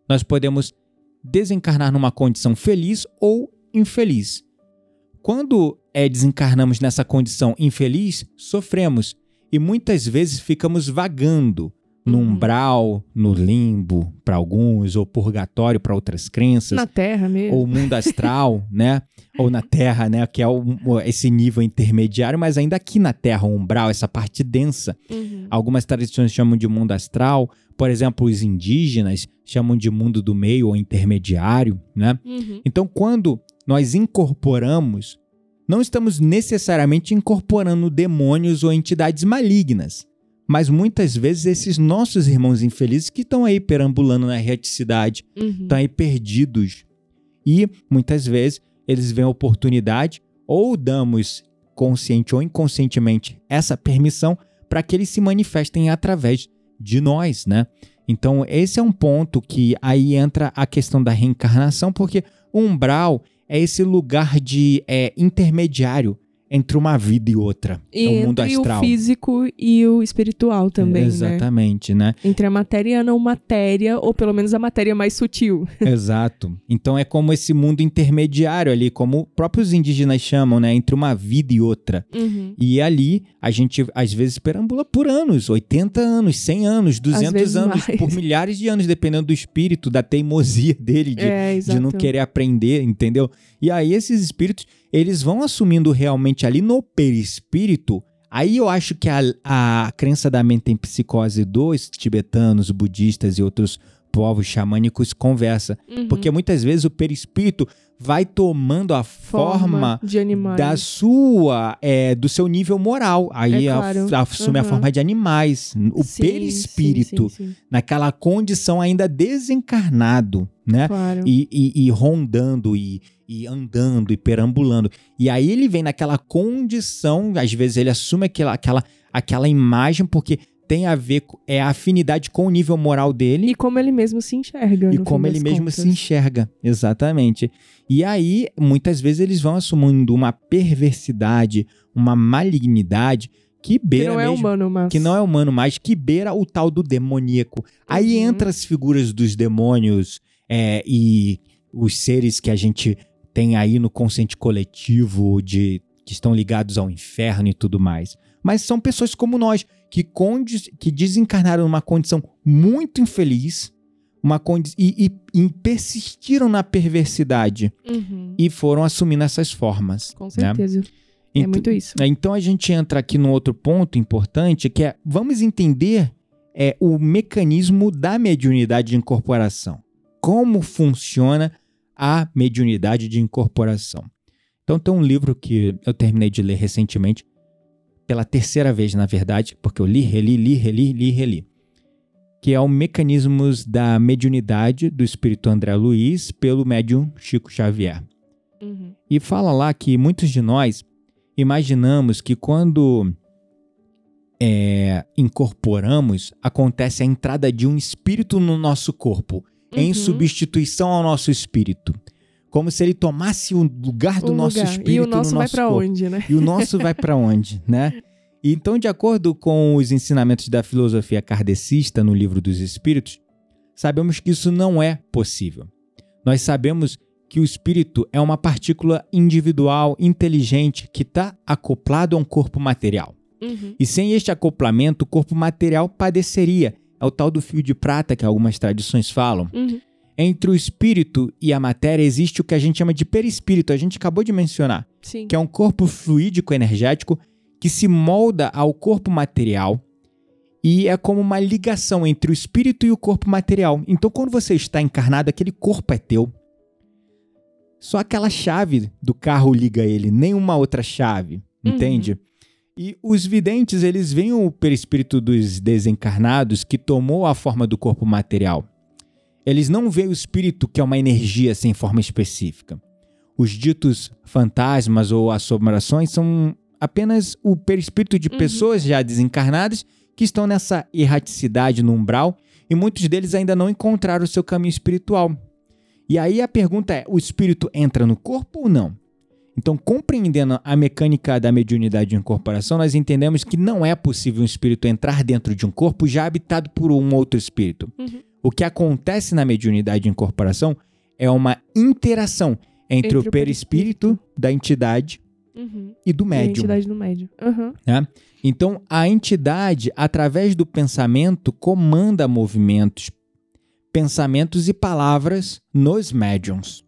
nós podemos desencarnar numa condição feliz ou infeliz. Quando é, desencarnamos nessa condição infeliz, sofremos e muitas vezes ficamos vagando no Uhum. umbral, no limbo para alguns, ou purgatório para outras crenças Na Terra mesmo. ou mundo astral, né? Ou na Terra, né? Que é o- esse nível intermediário, mas ainda aqui na Terra, o umbral, essa parte densa. Uhum. Algumas tradições chamam de mundo astral, por exemplo, os indígenas chamam de mundo do meio ou intermediário, né? Uhum. Então, quando nós incorporamos, não estamos necessariamente incorporando demônios ou entidades malignas, mas muitas vezes esses nossos irmãos infelizes que estão aí perambulando na reticidade, Uhum. estão aí perdidos. E muitas vezes eles veem a oportunidade, ou damos consciente ou inconscientemente essa permissão para que eles se manifestem através de nós, né? Então, esse é um ponto que aí entra a questão da reencarnação, porque o umbral é esse lugar de é, intermediário entre uma vida e outra. E é o mundo entre astral. o físico e o espiritual também, né? Exatamente, né? Entre a matéria e a não matéria, ou pelo menos a matéria mais sutil. Exato. Então é como esse mundo intermediário ali, como próprios indígenas chamam, né? Entre uma vida e outra. Uhum. E ali a gente às vezes perambula por anos, 80 anos, 100 anos, 200 vezes anos, mais. por milhares de anos, dependendo do espírito, da teimosia dele, de, é, de não querer aprender, entendeu? E aí esses espíritos, eles vão assumindo realmente ali no perispírito. Aí eu acho que a, a crença da mente em psicose dos tibetanos, budistas e outros povos xamânicos conversa. Uhum. Porque muitas vezes o perispírito vai tomando a forma, de animais. da sua, é, do seu nível moral. Aí É a- claro. assume a Uhum. forma de animais. O Sim, perispírito, sim, sim. naquela condição ainda desencarnado, né? Claro. E, e- e rondando e, e andando e perambulando. E aí ele vem naquela condição, às vezes ele assume aquela, aquela, aquela imagem porque tem a ver, com- é a afinidade com o nível moral dele E como ele mesmo se enxerga. e como ele mesmo contas. se enxerga, exatamente. E aí, muitas vezes, eles vão assumindo uma perversidade, uma malignidade que Que beira não é mesmo, humano, mas. que não é humano mais, que beira o tal do demoníaco. Aí Uhum. entra as figuras dos demônios é, e os seres que a gente tem aí no consciente coletivo de que estão ligados ao inferno e tudo mais. Mas são pessoas como nós que, condi- que desencarnaram numa condição muito infeliz, uma condi e, e- e persistiram na perversidade Uhum. e foram assumindo essas formas. Com né? certeza. É Ent- muito isso. é, Então a gente entra aqui num outro ponto importante que é vamos entender é, o mecanismo da mediunidade de incorporação. Como funciona a mediunidade de incorporação. Então tem um livro que eu terminei de ler recentemente, pela terceira vez, na verdade, porque eu li, reli, li, reli, li, reli. Que é o Mecanismos da Mediunidade do Espírito André Luiz pelo médium Chico Xavier. Uhum. E fala lá que muitos de nós imaginamos que quando é, incorporamos, acontece a entrada de um espírito no nosso corpo, em Uhum. substituição ao nosso espírito. Como se ele tomasse o lugar do O nosso lugar. espírito E o nosso no vai nosso pra corpo. onde, né? E o nosso vai para onde, né? Então, de acordo com os ensinamentos da filosofia kardecista no Livro dos Espíritos, sabemos que isso não é possível. Nós sabemos que o espírito é uma partícula individual, inteligente, que está acoplado a um corpo material. Uhum. E sem este acoplamento, o corpo material padeceria. É o tal do fio de prata que algumas tradições falam. Uhum. Entre o espírito e a matéria existe o que a gente chama de perispírito, a gente acabou de mencionar Sim. que é um corpo fluídico energético que se molda ao corpo material e é como uma ligação entre o espírito e o corpo material. Então, quando você está encarnado, aquele corpo é teu. Só aquela chave do carro liga ele, nenhuma outra chave, Uhum. entende? E os videntes, eles veem o perispírito dos desencarnados que tomou a forma do corpo material. Eles não veem o espírito que é uma energia sem forma específica. Os ditos fantasmas ou assombrações são apenas o perispírito de Uhum. pessoas já desencarnadas que estão nessa erraticidade no umbral e muitos deles ainda não encontraram o seu caminho espiritual. E aí a pergunta é: o espírito entra no corpo ou não? Então, compreendendo a mecânica da mediunidade de incorporação, nós entendemos que não é possível um espírito entrar dentro de um corpo já habitado por um outro espírito. Uhum. O que acontece na mediunidade de incorporação é uma interação entre, Entre o perispírito perispírito. da entidade Uhum. e do E a médium. entidade no médium. Uhum. né? Então, a entidade, através do pensamento, comanda movimentos, pensamentos e palavras nos médiums.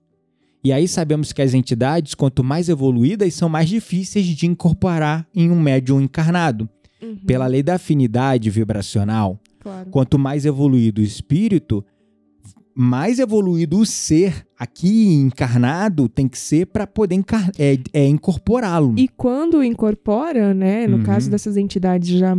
E aí sabemos que as entidades, quanto mais evoluídas, são mais difíceis de incorporar em um médium encarnado. Uhum. Pela lei da afinidade vibracional, Claro. quanto mais evoluído o espírito, mais evoluído o ser aqui encarnado tem que ser para poder é, é, incorporá-lo. E quando incorpora, né, no Uhum. caso dessas entidades já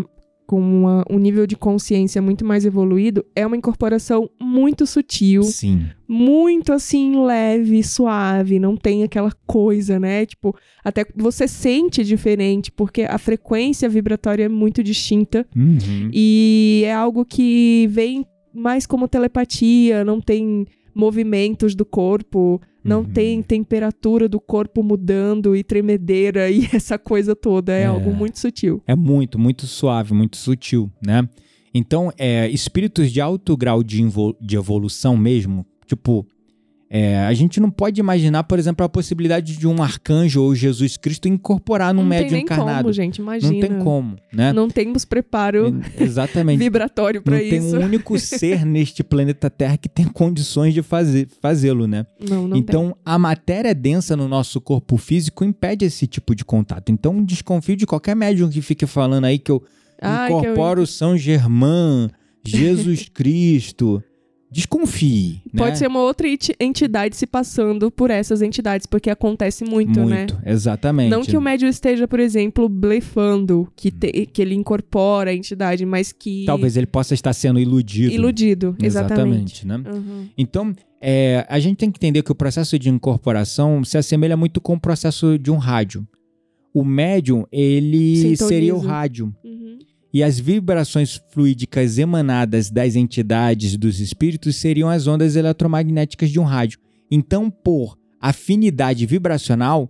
com uma- um nível de consciência muito mais evoluído, é uma incorporação muito sutil, Sim. muito assim leve, suave, não tem aquela coisa, né? Tipo, até você sente diferente porque a frequência vibratória é muito distinta Uhum. e é algo que vem mais como telepatia, não tem movimentos do corpo, não Uhum. tem temperatura do corpo mudando e tremedeira e essa coisa toda. É, É. algo muito sutil. É muito, muito suave, muito sutil, né? Então, é, espíritos de alto grau de, de evolução mesmo, tipo, é, a gente não pode imaginar, por exemplo, a possibilidade de um arcanjo ou Jesus Cristo incorporar num não médium tem nem encarnado. como, gente. Imagina. não tem como, né? Não temos preparo Exatamente. vibratório Não pra tem isso. um único ser neste planeta Terra que tem condições de fazê-lo, né? Não, não então, a matéria densa no nosso corpo físico impede esse tipo de contato. Então, desconfio de qualquer médium que fique falando aí que eu tem. Ai, que eu- incorporo São Germán, Jesus Cristo. Desconfie, né? Pode ser uma outra enti- entidade se passando por essas entidades, porque acontece muito, né? Muito, exatamente. Não que o médium esteja, por exemplo, blefando, que, te- que ele incorpora a entidade, mas que. Talvez ele possa estar sendo iludido. Iludido, exatamente. Exatamente, né? Uhum. Então, é, a gente tem que entender que o processo de incorporação se assemelha muito com o processo de um rádio. O médium, ele Sintoniza. seria o rádio. Uhum. E as vibrações fluídicas emanadas das entidades dos espíritos seriam as ondas eletromagnéticas de um rádio. Então, por afinidade vibracional,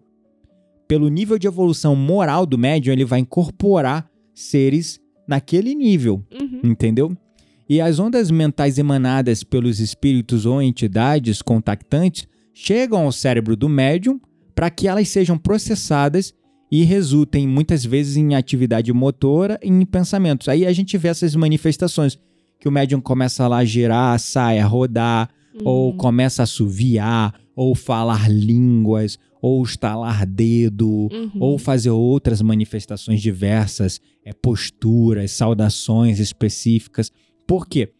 pelo nível de evolução moral do médium, ele vai incorporar seres naquele nível, Uhum. entendeu? E as ondas mentais emanadas pelos espíritos ou entidades contactantes chegam ao cérebro do médium para que elas sejam processadas e resultem muitas vezes em atividade motora e em pensamentos. Aí a gente vê essas manifestações que o médium começa lá a girar, sai a rodar, ou Uhum. começa a assoviar, ou falar línguas, ou estalar dedo, Uhum. ou fazer outras manifestações diversas, é, posturas, saudações específicas. Por quê?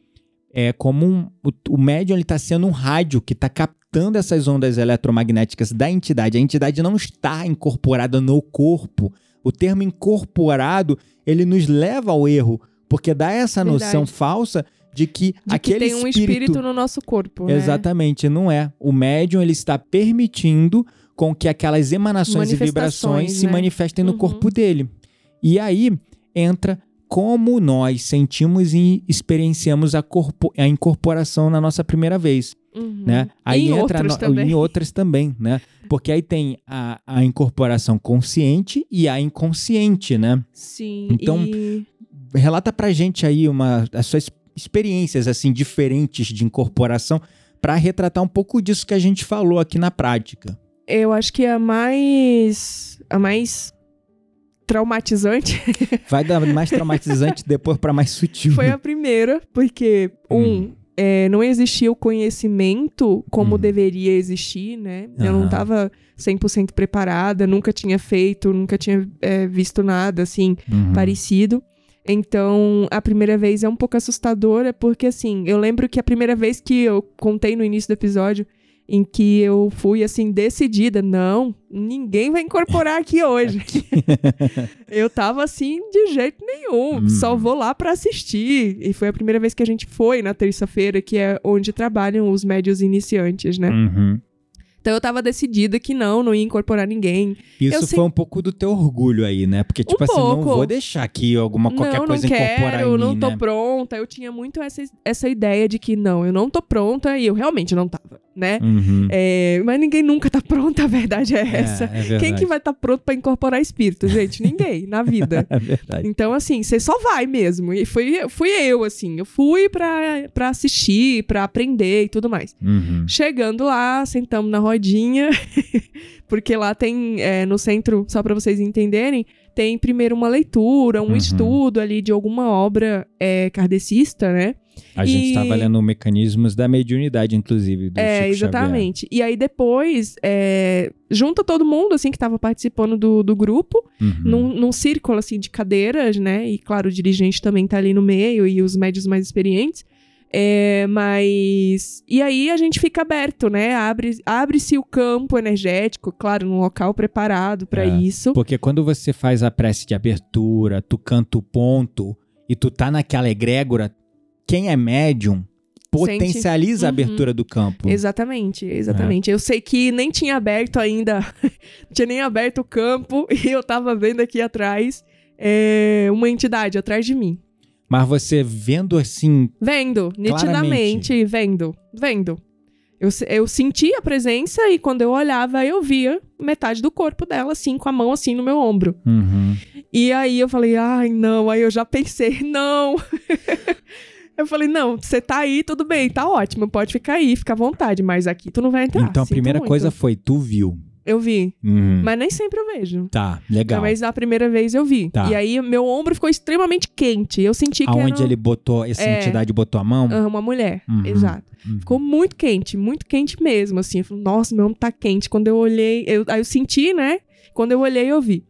É como um, o, o médium está sendo um rádio que está captando essas ondas eletromagnéticas da entidade. A entidade não está incorporada no corpo. O termo incorporado ele nos leva ao erro, porque dá essa Verdade. noção falsa de que De aquele que tem um espírito no nosso corpo. né? Exatamente, não é. O médium ele está permitindo com que aquelas emanações e vibrações Manifestações, se né? manifestem no Uhum. corpo dele. E aí entra como nós sentimos e experienciamos a, a incorporação na nossa primeira vez. Uhum. Né? Aí em entra outras no- também. em outras também, né? Porque aí tem a, a incorporação consciente e a inconsciente, né? Sim. Então, e... Relata pra gente aí uma, as suas experiências assim diferentes de incorporação para retratar um pouco disso que a gente falou aqui na prática. eu acho que a mais. A mais traumatizante Vai dar mais traumatizante depois para mais sutil. foi a primeira, porque, um, Hum. é, não existia o conhecimento como Hum. deveria existir, né? Eu não estava 100% preparada, nunca tinha feito, nunca tinha é, visto nada, assim, Uhum. parecido. Então, a primeira vez é um pouco assustadora, porque assim, eu lembro que a primeira vez que eu contei no início do episódio, em que eu fui assim, decidida, não, ninguém vai incorporar aqui hoje. eu tava assim, de jeito nenhum, Hum. só vou lá pra assistir. E foi a primeira vez que a gente foi na terça-feira, que é onde trabalham os médios iniciantes, né? Uhum. Então eu tava decidida que não, não ia incorporar ninguém. Isso Eu foi sei- um pouco do teu orgulho aí, né? Porque, tipo Um assim, não pouco. vou deixar aqui alguma qualquer não, coisa não incorporar quero, em não mim, tô né? pronta. Eu tinha muito essa, essa ideia de que não, eu não tô pronta e eu realmente não tava, né? Uhum. É, mas ninguém nunca tá pronto, a verdade é É, essa. é verdade. Quem que vai estar tá pronto pra incorporar espírito, gente? Ninguém, na vida. É verdade. Então, assim, você só vai mesmo. E fui, fui eu, assim. Eu fui pra, pra assistir, pra aprender e tudo mais. Uhum. Chegando lá, sentamos na rodinha, porque lá tem, é, no centro, só pra vocês entenderem, tem primeiro uma leitura, um Uhum. estudo ali de alguma obra é, kardecista, né? A gente E- estava lendo mecanismos da mediunidade, inclusive, do É, Chico exatamente. E aí depois, é, junta todo mundo, assim, que tava participando do, do grupo, Xavier. Uhum. num, num círculo, assim, de cadeiras, né? E, claro, o dirigente também tá ali no meio e os médios mais experientes. É, mas. E aí a gente fica aberto, né? Abre- Abre-se o campo energético, claro, num local preparado pra É. isso. Porque quando você faz a prece de abertura, tu canta o ponto e tu tá naquela egrégora, quem é médium potencializa a Uhum. abertura do campo. Exatamente, É. exatamente. Eu sei que nem tinha aberto ainda, não tinha nem aberto o campo e eu tava vendo aqui atrás é, uma entidade atrás de mim. Mas você vendo assim, Vendo, nitidamente, vendo, vendo. Eu, eu senti a presença e quando eu olhava, eu via metade do corpo dela, assim, com a mão assim no meu ombro. uhum, E aí eu falei, ai, não. Aí eu já pensei, não. eu falei, não, você tá aí, tudo bem, tá ótimo, pode ficar aí, fica à vontade, mas aqui tu não vai entrar. então a primeira muito. coisa foi tu viu. Eu vi, Uhum. mas nem sempre eu vejo. Tá, legal. Mas a primeira vez eu vi. Tá. E aí meu ombro ficou extremamente quente. Eu senti que Aonde era ele botou, essa É. entidade botou a mão? uma mulher. Uhum. Exato. Uhum. Ficou muito quente, muito quente mesmo, assim. Eu falei, nossa, meu ombro tá quente. Quando eu olhei, eu, aí eu senti, né? Quando eu olhei, eu vi.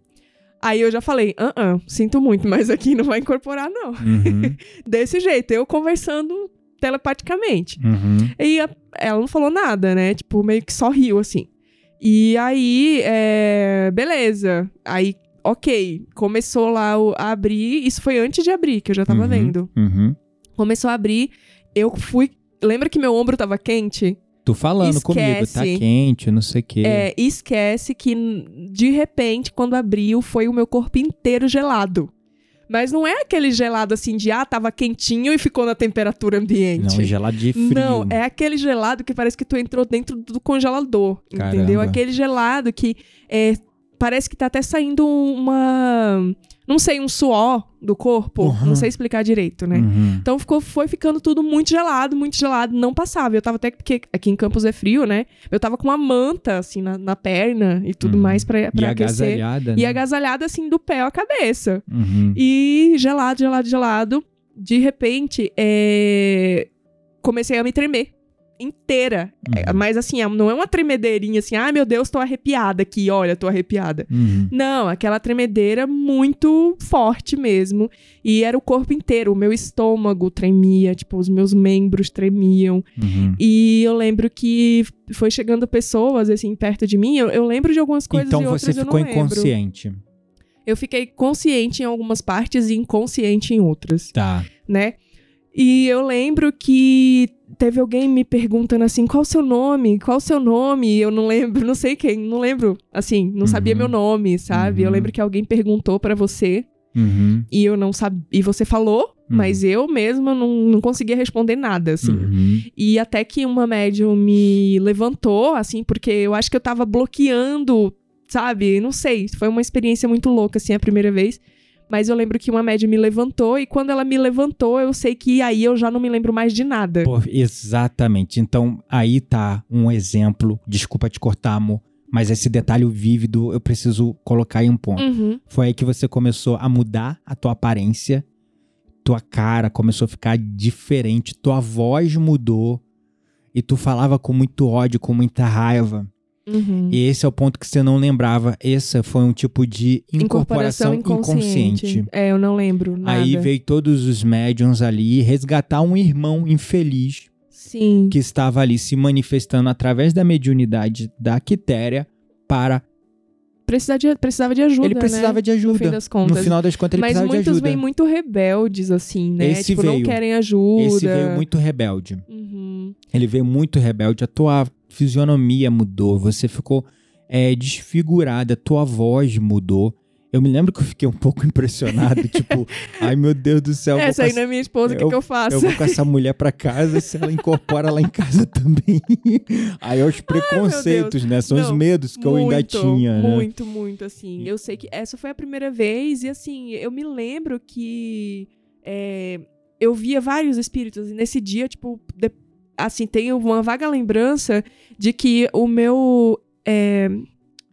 Aí eu já falei, ah, ah, sinto muito, mas aqui não vai incorporar, não. Uhum, Desse jeito, eu conversando telepaticamente. uhum. E a- ela não falou nada, né? Tipo, meio que só riu, assim. E aí, é, beleza. Aí, ok. Começou lá o- a abrir. Isso foi antes de abrir, que eu já tava Uhum, vendo. uhum. Começou a abrir. Eu fui. Lembra que meu ombro tava quente? Tu falando comigo, tá Esquece. quente, não sei o quê. É, e esquece que, de repente, quando abriu, foi o meu corpo inteiro gelado. Mas não é aquele gelado assim de, ah, tava quentinho e ficou na temperatura ambiente. Não, gelado de frio. Não, é aquele gelado que parece que tu entrou dentro do congelador, Caramba. entendeu? Aquele gelado que é, parece que tá até saindo uma, não sei, um suor do corpo, Uhum. não sei explicar direito, né? Uhum. Então ficou, foi ficando tudo muito gelado, muito gelado, não passava. Eu tava até, porque aqui em Campos é frio, né? Eu tava com uma manta, assim, na, na perna e tudo Uhum. mais pra, E pra aquecer. agasalhada, E né? agasalhada, assim, do pé à cabeça. Uhum. E gelado, gelado, gelado. De repente, é, comecei a me tremer. Inteira. É, Uhum. Mas assim, é- não é uma tremedeirinha assim, ai meu Deus, tô arrepiada aqui, olha, tô arrepiada. Uhum. Não, aquela tremedeira muito forte mesmo. E era o corpo inteiro. O meu estômago tremia, tipo, os meus membros tremiam. Uhum. E eu lembro que foi chegando pessoas, assim, perto de mim. Eu, eu lembro de algumas coisas Então e outras você eu ficou não lembro. inconsciente. Eu fiquei consciente em algumas partes e inconsciente em outras, Tá. né? E eu lembro que teve alguém me perguntando assim, qual o seu nome? Qual o seu nome? Eu não lembro, não sei quem, não lembro. Assim, não sabia Uhum. meu nome, sabe? Eu Uhum. lembro que alguém perguntou pra você. Uhum. E eu não sabia. E você falou, mas eu mesma não, não conseguia responder nada, assim. Uhum. E até que uma médium me levantou, assim, porque eu acho que eu tava bloqueando, sabe? Não sei. Foi uma experiência muito louca, assim, a primeira vez. Mas eu lembro que uma médium me levantou, e quando ela me levantou, eu sei que aí eu já não me lembro mais de nada. Pô, exatamente. Então, aí tá um exemplo. Desculpa te cortar, amor. Mas esse detalhe vívido eu preciso colocar em um ponto. Uhum. Foi aí que você começou a mudar a tua aparência, tua cara começou a ficar diferente, tua voz mudou e tu falava com muito ódio, com muita raiva. Uhum. E esse é o ponto que você não lembrava. Esse foi um tipo de incorporação, inconsciente. É, eu não lembro nada. Aí veio todos os médiums ali resgatar um irmão infeliz Sim. que estava ali se manifestando através da mediunidade da Quitéria para Precisava de, precisava de ajuda, ele precisava né? de ajuda. No das contas. No final das contas ele Mas precisava de muitos ajuda. vêm muito rebeldes, assim, né? Esse tipo, não veio. querem ajuda. Esse veio muito rebelde. Uhum. Ele veio muito rebelde. A tua fisionomia mudou. Você ficou é, desfigurada. Tua voz mudou. Eu me lembro que eu fiquei um pouco impressionado. tipo, ai meu Deus do céu. Essa aí não é minha esposa, o que, eu- que eu faço? Eu vou com essa mulher pra casa, se ela incorpora lá em casa também. Aí é os preconceitos, né? São os Não, medos que eu ainda Muito, tinha, né? Muito, muito, assim. Eu sei que essa foi a primeira vez, e assim, eu me lembro que é, eu via vários espíritos, e nesse dia, tipo, de- assim, tenho uma vaga lembrança de que o meu. é,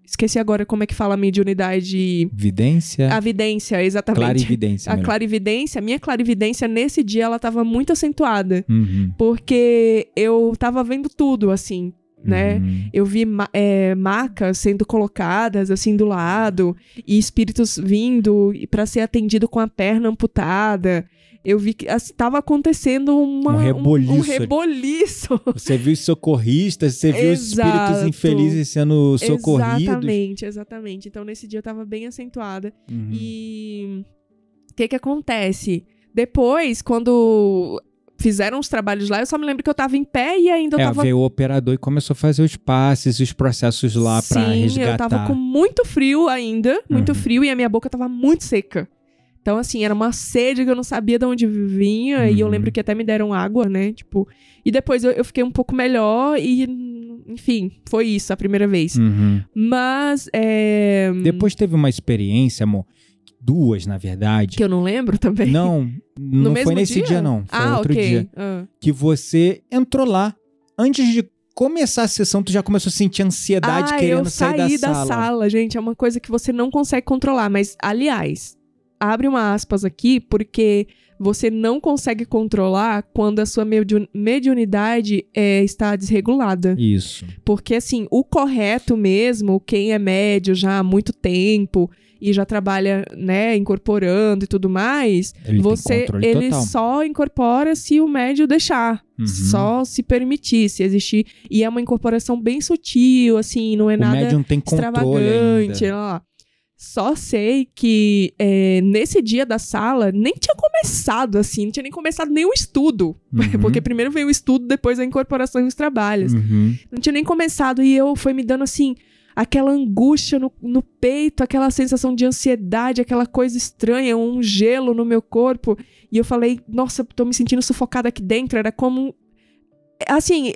esqueci agora como é que fala a mediunidade. Vidência? A vidência, exatamente. clarividência. A melhor. clarividência, a minha clarividência nesse dia, ela tava muito acentuada. Uhum, Porque eu tava vendo tudo, assim, né? uhum. Eu vi é, macas sendo colocadas assim do lado e espíritos vindo para ser atendido com a perna amputada. Eu vi que estava acontecendo uma, Um reboliço. Um, reboliço. Você viu os socorristas, você viu os espíritos infelizes sendo socorridos. Exatamente, exatamente. Então nesse dia eu tava bem acentuada. Uhum. E o que que acontece? Depois, quando fizeram os trabalhos lá, eu só me lembro que eu tava em pé e ainda eu É, tava veio o operador e começou a fazer os passes, os processos lá pra Sim, resgatar. eu tava com muito frio ainda, muito Uhum. frio, e a minha boca tava muito seca. Então, assim, era uma sede que eu não sabia de onde vinha, e eu Uhum. lembro que até me deram água, né? Tipo. E depois eu, eu fiquei um pouco melhor, e, enfim, foi isso a primeira vez. Uhum. Mas, é. Depois teve uma experiência, amor. Duas, na verdade. Que eu não lembro também. Não, não foi nesse dia, não. Foi ah, outro ok. dia. Ah. Que você entrou lá. Antes de começar a sessão, tu já começou a sentir ansiedade ah, querendo eu sair saí da sala. gente. É uma coisa que você não consegue controlar. Mas, aliás, abre uma aspas aqui, porque você não consegue controlar quando a sua mediun- mediunidade é, está desregulada. Isso. Porque, assim, o correto mesmo, quem é médio já há muito tempo e já trabalha, né, incorporando e tudo mais, Ele você ele total. só incorpora se o médio deixar. Uhum. Só se permitir, se existir. E é uma incorporação bem sutil, assim, não é O nada médium tem extravagante. ainda. lá. Só sei que é, nesse dia da sala nem tinha começado assim, não tinha nem começado nem o estudo. Uhum. Porque primeiro veio o estudo, depois a incorporação e os trabalhos. Uhum. Não tinha nem começado e eu foi me dando assim aquela angústia no, no peito, aquela sensação de ansiedade, aquela coisa estranha, um gelo no meu corpo. E eu falei, nossa, tô me sentindo sufocada aqui dentro. Era como. Assim,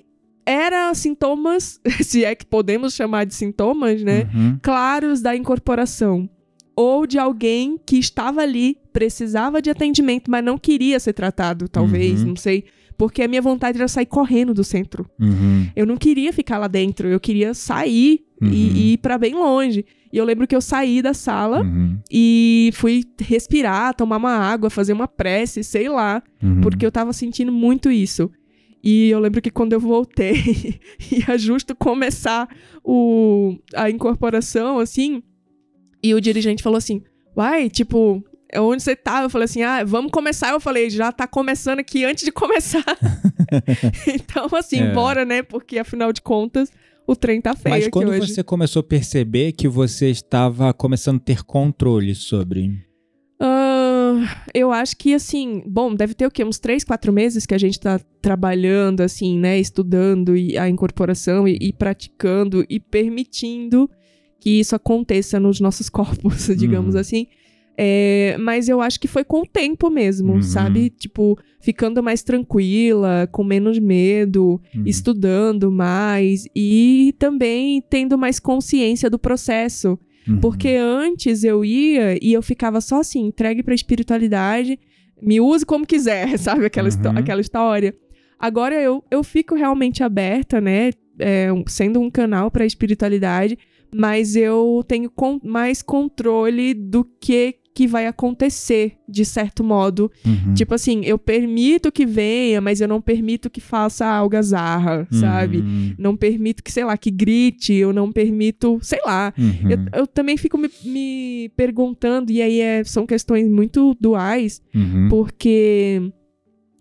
era sintomas, se é que podemos chamar de sintomas, né? Uhum. Claros da incorporação. Ou de alguém que estava ali, precisava de atendimento, mas não queria ser tratado, talvez, Uhum. não sei. Porque a minha vontade era sair correndo do centro. Uhum. Eu não queria ficar lá dentro, eu queria sair Uhum. e, e ir pra bem longe. E eu lembro que eu saí da sala Uhum. e fui respirar, tomar uma água, fazer uma prece, sei lá, Uhum. porque eu tava sentindo muito isso. E eu lembro que quando eu voltei, ia justo começar o, a incorporação, assim, e o dirigente falou assim: Uai, tipo, onde você tá? Eu falei assim: Ah, vamos começar. Eu falei: Já tá começando aqui antes de começar. então, assim, É. bora, né? Porque afinal de contas, o trem tá feio Mas quando hoje. você começou a perceber que você estava começando a ter controle sobre. Eu acho que, assim, bom, deve ter o quê? Uns três, quatro meses que a gente tá trabalhando, assim, né? Estudando e a incorporação e, e praticando e permitindo que isso aconteça nos nossos corpos, digamos Uhum. assim. É, mas eu acho que foi com o tempo mesmo, Uhum. sabe? Tipo, ficando mais tranquila, com menos medo, Uhum. estudando mais e também tendo mais consciência do processo. Uhum. Porque antes eu ia e eu ficava só assim, entregue pra espiritualidade, me use como quiser, sabe? Aquela, Uhum. aquela história. Agora eu, eu fico realmente aberta, né? É, sendo um canal pra espiritualidade, mas eu tenho con- mais controle do que que vai acontecer, de certo modo. Uhum. Tipo assim, eu permito que venha, mas eu não permito que faça algazarra, sabe? Uhum. Não permito que, sei lá, que grite, eu não permito, sei lá. Uhum. Eu, eu também fico me, me perguntando, e aí é- são questões muito duais, Uhum. porque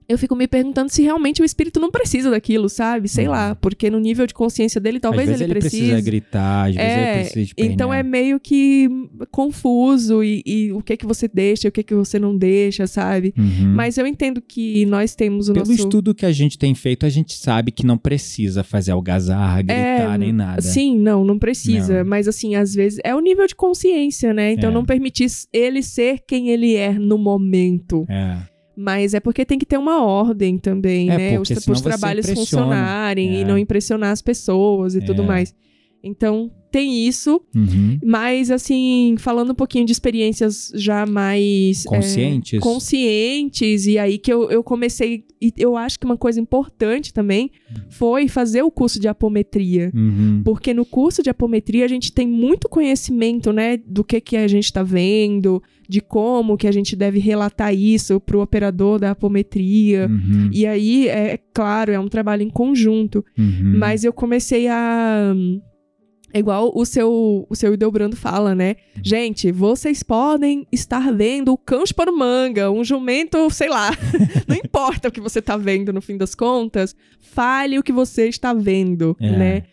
eu fico me perguntando se realmente o espírito não precisa daquilo, sabe? Sei Uhum. lá, porque no nível de consciência dele, talvez às vezes ele, precise. precisa gritar, às vezes É, ele precisa de Então é meio que confuso e, e o que que você deixa, o que que você não deixa, sabe? Uhum. Mas eu entendo que nós temos o Pelo nosso estudo que a gente tem feito, a gente sabe que não precisa fazer algazarra, gritar, nem nada. É, Sim, não, não precisa. Não. Mas assim, às vezes é o nível de consciência, né? Então É. não permitir ele ser quem ele é no momento. É. Mas é porque tem que ter uma ordem também, É, né? Os, os trabalhos funcionarem É. e não impressionar as pessoas e tudo É. mais. Então, tem isso. Uhum. Mas, assim, falando um pouquinho de experiências já mais. é, Conscientes? conscientes, e aí que eu, eu comecei. E eu acho que uma coisa importante também foi fazer o curso de apometria. Uhum. Porque no curso de apometria a gente tem muito conhecimento, né, do que que a gente tá vendo, de como que a gente deve relatar isso pro operador da apometria. Uhum. E aí, é claro, é um trabalho em conjunto. Uhum. Mas eu comecei a. É igual o seu, o seu Ideobrando fala, né? Gente, vocês podem estar vendo o cão para manga, um jumento, sei lá. Não importa o que você tá vendo no fim das contas, fale o que você está vendo, É. né?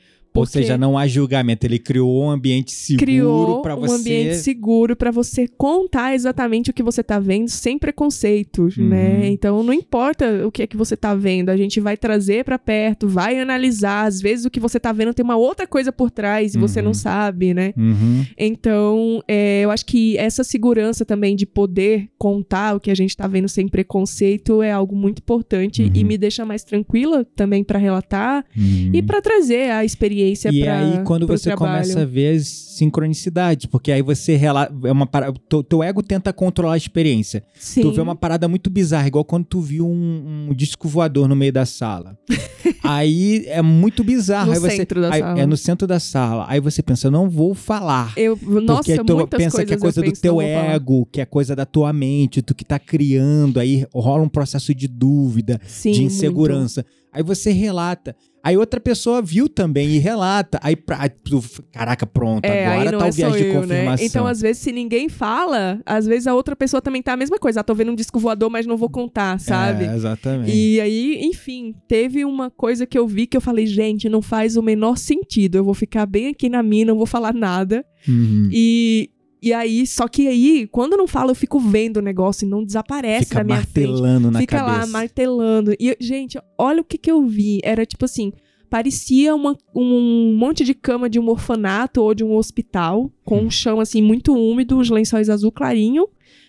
Ou seja, não há julgamento. Ele criou um ambiente seguro criou pra um você. ambiente seguro para você contar exatamente o que você tá vendo sem preconceitos, Uhum. né? Então não importa o que é que você tá vendo, a gente vai trazer para perto, vai analisar, às vezes o que você tá vendo tem uma outra coisa por trás e você Uhum. não sabe, né? Uhum. Então, é, eu acho que essa segurança também de poder contar o que a gente tá vendo sem preconceito é algo muito importante Uhum. e me deixa mais tranquila também para relatar Uhum. e para trazer a experiência E pra, aí, quando você trabalho. começa a ver as sincronicidades, porque aí você rela... é uma para... teu, teu ego tenta controlar a experiência. Sim. Tu vê uma parada muito bizarra, igual quando tu viu um, um disco voador no meio da sala. aí é muito bizarro. No aí você... centro da aí- sala. É no centro da sala. Aí você pensa, não vou falar. Eu, nossa, porque tu pensa que é coisa do teu vou falar. ego, que é coisa da tua mente, tu que tá criando, aí rola um processo de dúvida, Sim, de muito. Aí você relata. Aí outra pessoa viu também e relata. Aí, pra, tu, caraca, pronto, É, agora tá o é viagem de eu, né? confirmação. Então, às vezes, se ninguém fala, às vezes a outra pessoa também tá a mesma coisa. Ah, tô vendo um disco voador, mas não vou contar, sabe? É, exatamente. E aí, enfim, teve uma coisa que eu vi que eu falei, gente, não faz o menor sentido. Eu vou ficar bem aqui na minha, não vou falar nada. Uhum. E, e aí, só que aí, quando eu não falo, eu fico vendo o negócio e não desaparece Fica na minha frente. martelando na Fica cabeça. lá martelando. E, gente, olha o que que eu vi. Era tipo assim, parecia uma- um monte de cama de um orfanato ou de um hospital, com Hum. um chão assim muito úmido, os lençóis azul clarinho,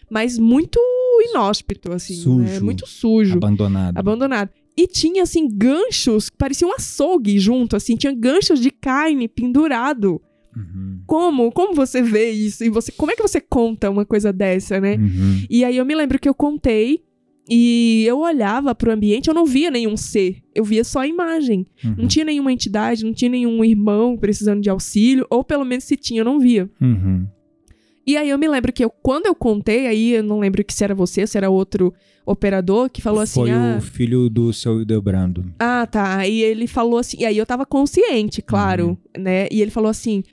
mas muito inóspito assim, Sujo. né? muito sujo, Abandonado. abandonado. E tinha assim ganchos, parecia um açougue junto, assim, tinha ganchos de carne pendurado. Uhum. Como? Como você vê isso? E você, como é que você conta uma coisa dessa, né? Uhum. E aí eu me lembro que eu contei e eu olhava pro ambiente, eu não via nenhum ser, eu via só a imagem. Uhum. Não tinha nenhuma entidade, não tinha nenhum irmão precisando de auxílio, ou pelo menos se tinha, eu não via. Uhum. E aí eu me lembro que eu, quando eu contei, aí eu não lembro que se era você, se era outro operador que falou assim: Foi ah, o filho do seu Hildebrando. ah, tá. E ele falou assim, e aí eu tava consciente, claro, né? E ele falou assim: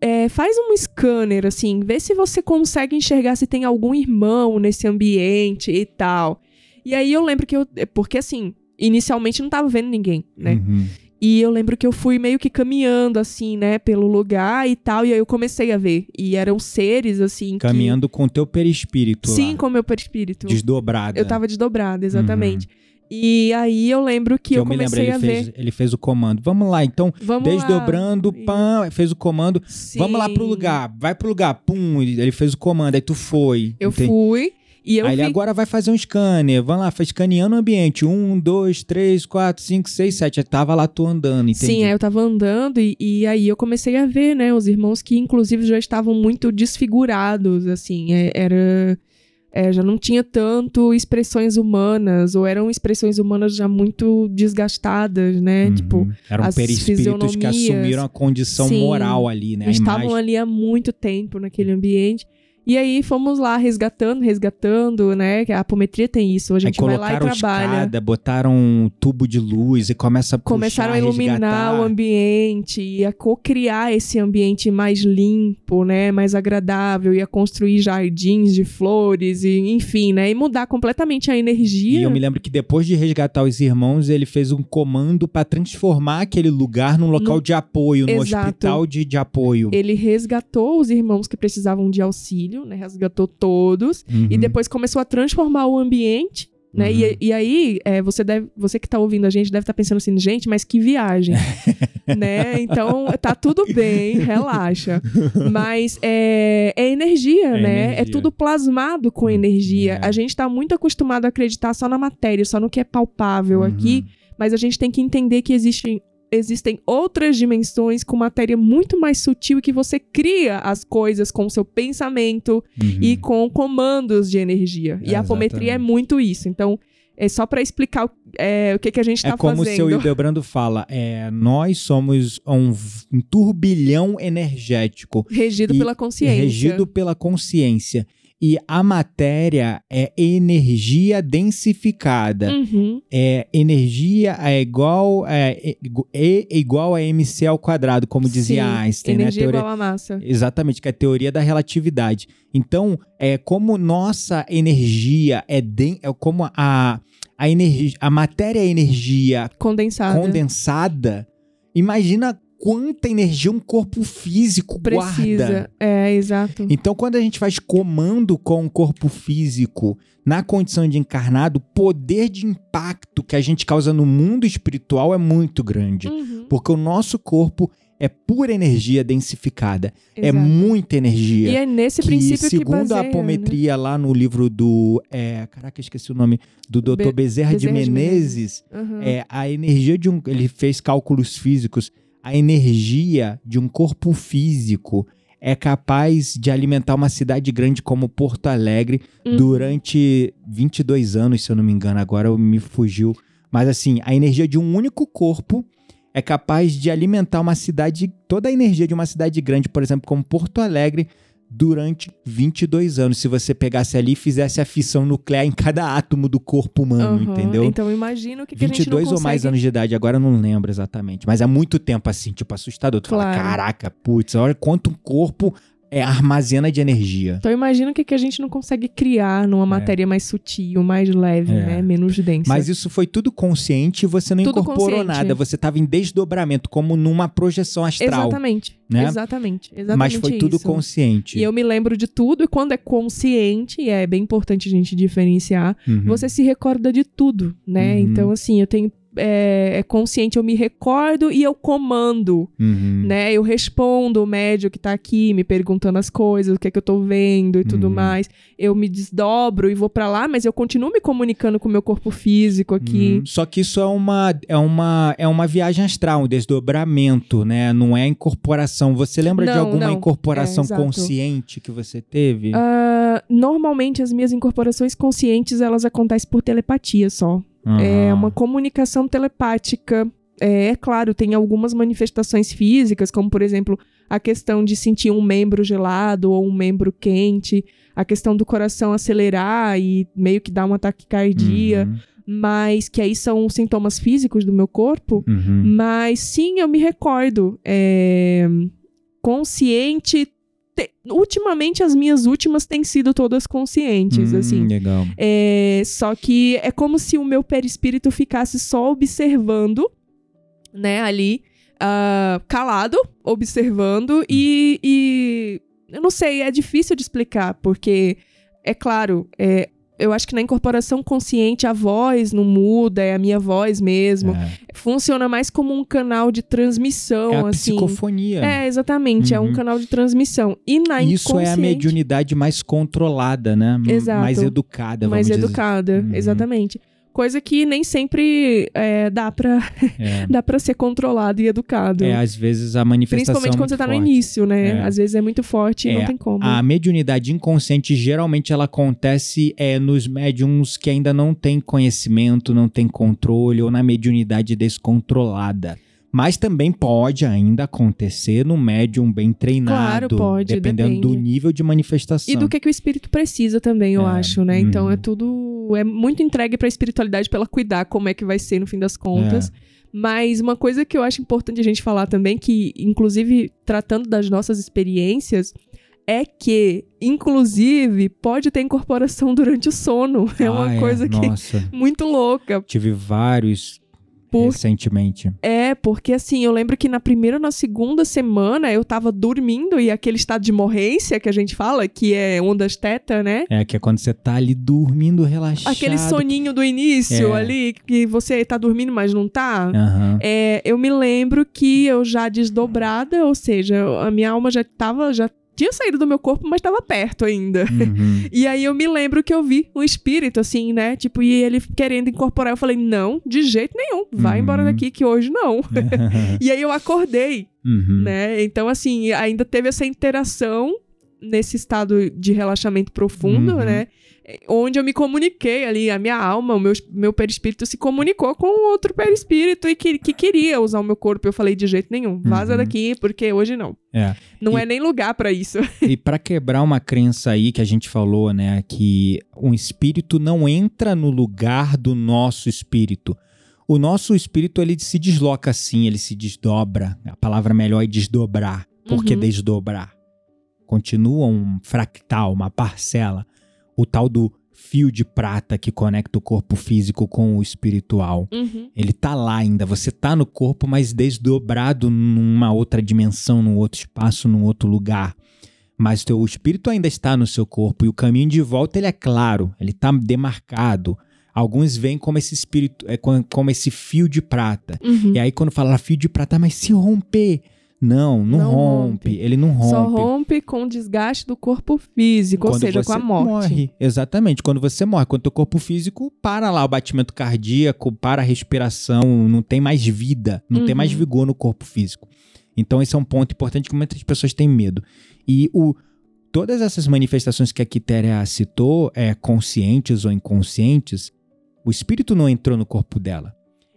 é, faz um scanner, assim, vê se você consegue enxergar se tem algum irmão nesse ambiente e tal. E aí eu lembro que eu. é, Porque assim, inicialmente não tava vendo ninguém, né? Uhum. E eu lembro que eu fui meio que caminhando, assim, né, pelo lugar e tal. E aí eu comecei a ver. E eram seres, assim. que- Caminhando com o teu perispírito Sim, lá, com o meu perispírito. desdobrado. Eu tava desdobrada, exatamente. E aí eu lembro que, eu me lembro, comecei ele a fez, ver. ele fez o comando. Vamos lá, então, Vamos desdobrando, lá. pã, fez o comando. Vamos lá pro Sim. lugar, vai pro lugar, pum, ele ele fez o comando, aí tu foi. Eu entende? fui e eu aí ele vi agora vai fazer um scanner. Vamos lá, escaneando o ambiente. Um, dois, três, quatro, cinco, seis, sete. Aí tava lá tu andando, entende? Sim, aí eu tava andando e, e aí eu comecei a ver, né, os irmãos que inclusive já estavam muito desfigurados, assim, é- era... é, já não tinha tanto expressões humanas, ou eram expressões humanas já muito desgastadas, né? Uhum. Tipo, Eram as perispíritos que assumiram a condição Sim. moral ali, né? Estavam imagem. ali há muito tempo naquele ambiente. E aí fomos lá resgatando, resgatando, né? Que a apometria tem isso. A Aí gente vai lá e colocaram trabalha. escada, botaram um tubo de luz e começa a puxar, começaram a iluminar resgatar. o ambiente e a co-criar esse ambiente mais limpo, né, mais agradável e a construir jardins de flores e enfim, né, e mudar completamente a energia. E eu me lembro que depois de resgatar os irmãos, ele fez um comando pra transformar aquele lugar num local No- de apoio, num Exato. hospital de, de apoio. Ele resgatou os irmãos que precisavam de auxílio, né, resgatou todos Uhum. e depois começou a transformar o ambiente. Né? Uhum. E, e aí, é, você, deve, você que tá ouvindo a gente deve estar pensando assim, gente, mas que viagem. né? Então, tá tudo bem, relaxa. Mas é, é energia, É né? energia. É tudo plasmado com energia. é. A gente tá muito acostumado a acreditar só na matéria, só no que é palpável Uhum. aqui, mas a gente tem que entender que existem existem outras dimensões com matéria muito mais sutil e que você cria as coisas com o seu pensamento Uhum. e com comandos de energia. E É, a apometria é muito isso. Então, é só pra explicar o, é, o que, que a gente tá É como o fazendo. seu Hildebrando fala, é, nós somos um, um turbilhão energético Regido E- pela consciência. regido pela consciência. E a matéria é energia densificada. Uhum. É, energia é igual, é, é, E é igual a mc ao quadrado, como dizia Sim, Einstein, né? Energia Teoria- igual a massa. Exatamente, que é a teoria da relatividade. Então, é como nossa energia é, é como a, a, energia, a matéria é energia Condensada. condensada, imagina quanta energia um corpo físico guarda. Precisa. É, exato. Então, quando a gente faz comando com o corpo físico na condição de encarnado, o poder de impacto que a gente causa no mundo espiritual é muito grande. Uhum. Porque o nosso corpo é pura energia densificada. É Exato. muita energia. E é nesse que, princípio que segundo baseia, a né? apometria lá no livro do. É, caraca, esqueci o nome. Do Dr. Be- Bezerra, de Bezerra de Menezes. Uhum. É, a energia de um. Ele fez cálculos físicos. A energia de um corpo físico é capaz de alimentar uma cidade grande como Porto Alegre Uhum. durante 22 anos, se eu não me engano. Agora me fugiu. Mas assim, a energia de um único corpo é capaz de alimentar uma cidade, toda a energia de uma cidade grande, por exemplo, como Porto Alegre, durante 22 anos. Se você pegasse ali e fizesse a fissão nuclear em cada átomo do corpo humano, Uhum. entendeu? Então imagina o que, que a gente não 22 consegue... ou mais anos de idade, agora eu não lembro exatamente. Mas há muito tempo assim, tipo, assustador. Tu fala, Claro. caraca, putz, olha quanto um corpo é, armazena de energia. Então imagina o que, que a gente não consegue criar numa matéria mais sutil, mais leve, É. né? Menos densa. Mas isso foi tudo consciente e você não Tudo incorporou consciente. nada. Você estava em desdobramento, como numa projeção astral. Exatamente. né? Exatamente. Exatamente Mas foi tudo isso. consciente. E eu me lembro de tudo, e quando é consciente, e é bem importante a gente diferenciar, Uhum. você se recorda de tudo, né? Uhum. Então, assim, eu tenho. É, é consciente, eu me recordo e eu comando, Uhum. né? Eu respondo o médio que tá aqui me perguntando as coisas, o que é que eu tô vendo e tudo Uhum. mais. Eu me desdobro e vou pra lá, mas eu continuo me comunicando com o meu corpo físico aqui. Uhum. Só que isso é uma, é, uma, é uma viagem astral, um desdobramento, né? Não é incorporação. Você lembra de Não, alguma não. incorporação É, consciente que você teve? Ah, normalmente as minhas incorporações conscientes elas acontecem por telepatia só. É Aham. uma comunicação telepática. É, é claro, tem algumas manifestações físicas, como por exemplo a questão de sentir um membro gelado ou um membro quente, a questão do coração acelerar e meio que dar uma taquicardia, Uhum. mas que aí são sintomas físicos do meu corpo. Uhum. Mas sim, eu me recordo. É, consciente. Te- Ultimamente, as minhas últimas têm sido todas conscientes, Hum, assim. Legal. É, só que é como se o meu perispírito ficasse só observando, né, ali, ah, calado, observando, e, e eu não sei, é difícil de explicar, porque, é claro, é, eu acho que na incorporação consciente a voz não muda, é a minha voz mesmo. É. Funciona mais como um canal de transmissão, É a assim. psicofonia. É, exatamente, é um Uhum. canal de transmissão. E na Isso é a mediunidade mais controlada, né? Exato. Mais educada, vamos mais dizer. educada, Uhum. exatamente. Coisa que nem sempre é, dá pra É. dá para ser controlado e educado. É, às vezes a manifestação Principalmente é quando você muito tá no início, né? É. Às vezes é muito forte e É, não tem como. A mediunidade inconsciente, geralmente, ela acontece é, nos médiums que ainda não têm conhecimento, não têm controle, ou na mediunidade descontrolada. Mas também pode ainda acontecer no médium bem treinado. Claro, pode, Dependendo do depende. nível de manifestação. E do que, que o espírito precisa também, eu É, acho, né? Então uhum. é tudo. É muito entregue pra espiritualidade pra ela cuidar como é que vai ser no fim das contas. É. Mas uma coisa que eu acho importante a gente falar também, que, inclusive, tratando das nossas experiências, é que, inclusive, pode ter incorporação durante o sono. É Ah, uma coisa que Nossa, muito louca. tive vários Por- recentemente. É, porque assim, eu lembro que na primeira ou na segunda semana eu tava dormindo e aquele estado de morrência que a gente fala, que é ondas teta, né? É, que é quando você tá ali dormindo, relaxado. Aquele soninho do início É. ali, que você tá dormindo, mas não tá. Aham. É, eu me lembro que eu já desdobrada, ou seja, a minha alma já tava, já tinha saído do meu corpo, mas tava perto ainda. Uhum. E aí eu me lembro que eu vi um espírito, assim, né? Tipo, e ele querendo incorporar. Eu falei, não, de jeito nenhum. Vai Uhum. embora daqui que hoje não. e aí eu acordei, Uhum. né? Então, assim, ainda teve essa interação nesse estado de relaxamento profundo, Uhum. né? Onde eu me comuniquei ali, a minha alma, o meu, meu perispírito se comunicou com outro perispírito e que, que queria usar o meu corpo. Eu falei, de jeito nenhum, vaza Uhum. daqui, porque hoje não. É. Não E- é nem lugar pra isso. E para quebrar uma crença aí que a gente falou, né, que um espírito não entra no lugar do nosso espírito. O nosso espírito ele se desloca assim, ele se desdobra. A palavra melhor é desdobrar. Por que Uhum. desdobrar? Continua um fractal, uma parcela, o tal do fio de prata que conecta o corpo físico com o espiritual. Uhum. Ele tá lá ainda, você tá no corpo, mas desdobrado numa outra dimensão, num outro espaço, num outro lugar. Mas teu espírito ainda está no seu corpo e o caminho de volta ele é claro, ele tá demarcado. Alguns veem como esse espírito, é co- como esse fio de prata. Uhum. E aí quando fala fio de prata, mas se romper, não, não, Não rompe. rompe. ele não rompe. Só rompe com o desgaste do corpo físico, ou Quando seja, com a você morte. Morre. Exatamente. Quando você morre, quando teu corpo físico para lá o batimento cardíaco, para a respiração, não tem mais vida, não tem Uhum. mais vigor no corpo físico. Então esse é um ponto importante que muitas pessoas têm medo. E o todas essas manifestações que a Quitéria citou, é, conscientes ou inconscientes, o espírito não entrou no corpo dela.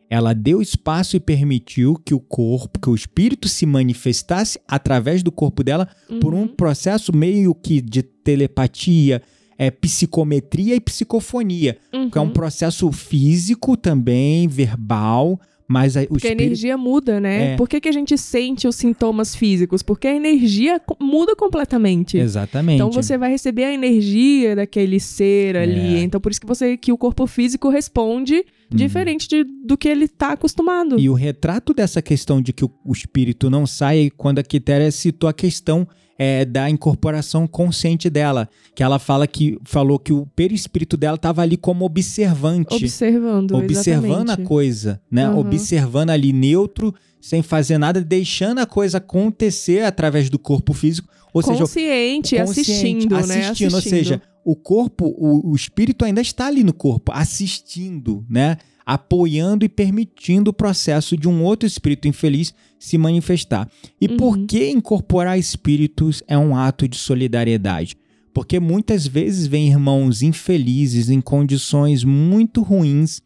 Ela deu espaço e permitiu que o corpo, que o espírito se manifestasse através do corpo dela por um Uhum. processo meio que de telepatia, é, psicometria e psicofonia, que é um Uhum. processo físico também, verbal, mas a- o Porque a espírito... energia muda, né? É. Por que, que a gente sente os sintomas físicos? Porque a energia muda completamente. Exatamente. Então você vai receber a energia daquele ser ali. É. Então por isso que você que o corpo físico responde diferente de- do que ele tá acostumado. Uhum. E o retrato dessa questão de que o, o espírito não sai, quando a Quitéria citou a questão é, da incorporação consciente dela, que ela fala que falou que o perispírito dela estava ali como observante, Observando, observando a exatamente. coisa, né? Uhum. Observando ali neutro, sem fazer nada, deixando a coisa acontecer através do corpo físico, ou seja, Consciente, assistindo, né? assistindo, ou seja, o corpo, o, o espírito ainda está ali no corpo, assistindo, né? Apoiando e permitindo o processo de um outro espírito infeliz se manifestar. E Uhum. por que incorporar espíritos é um ato de solidariedade? Porque muitas vezes vem irmãos infelizes em condições muito ruins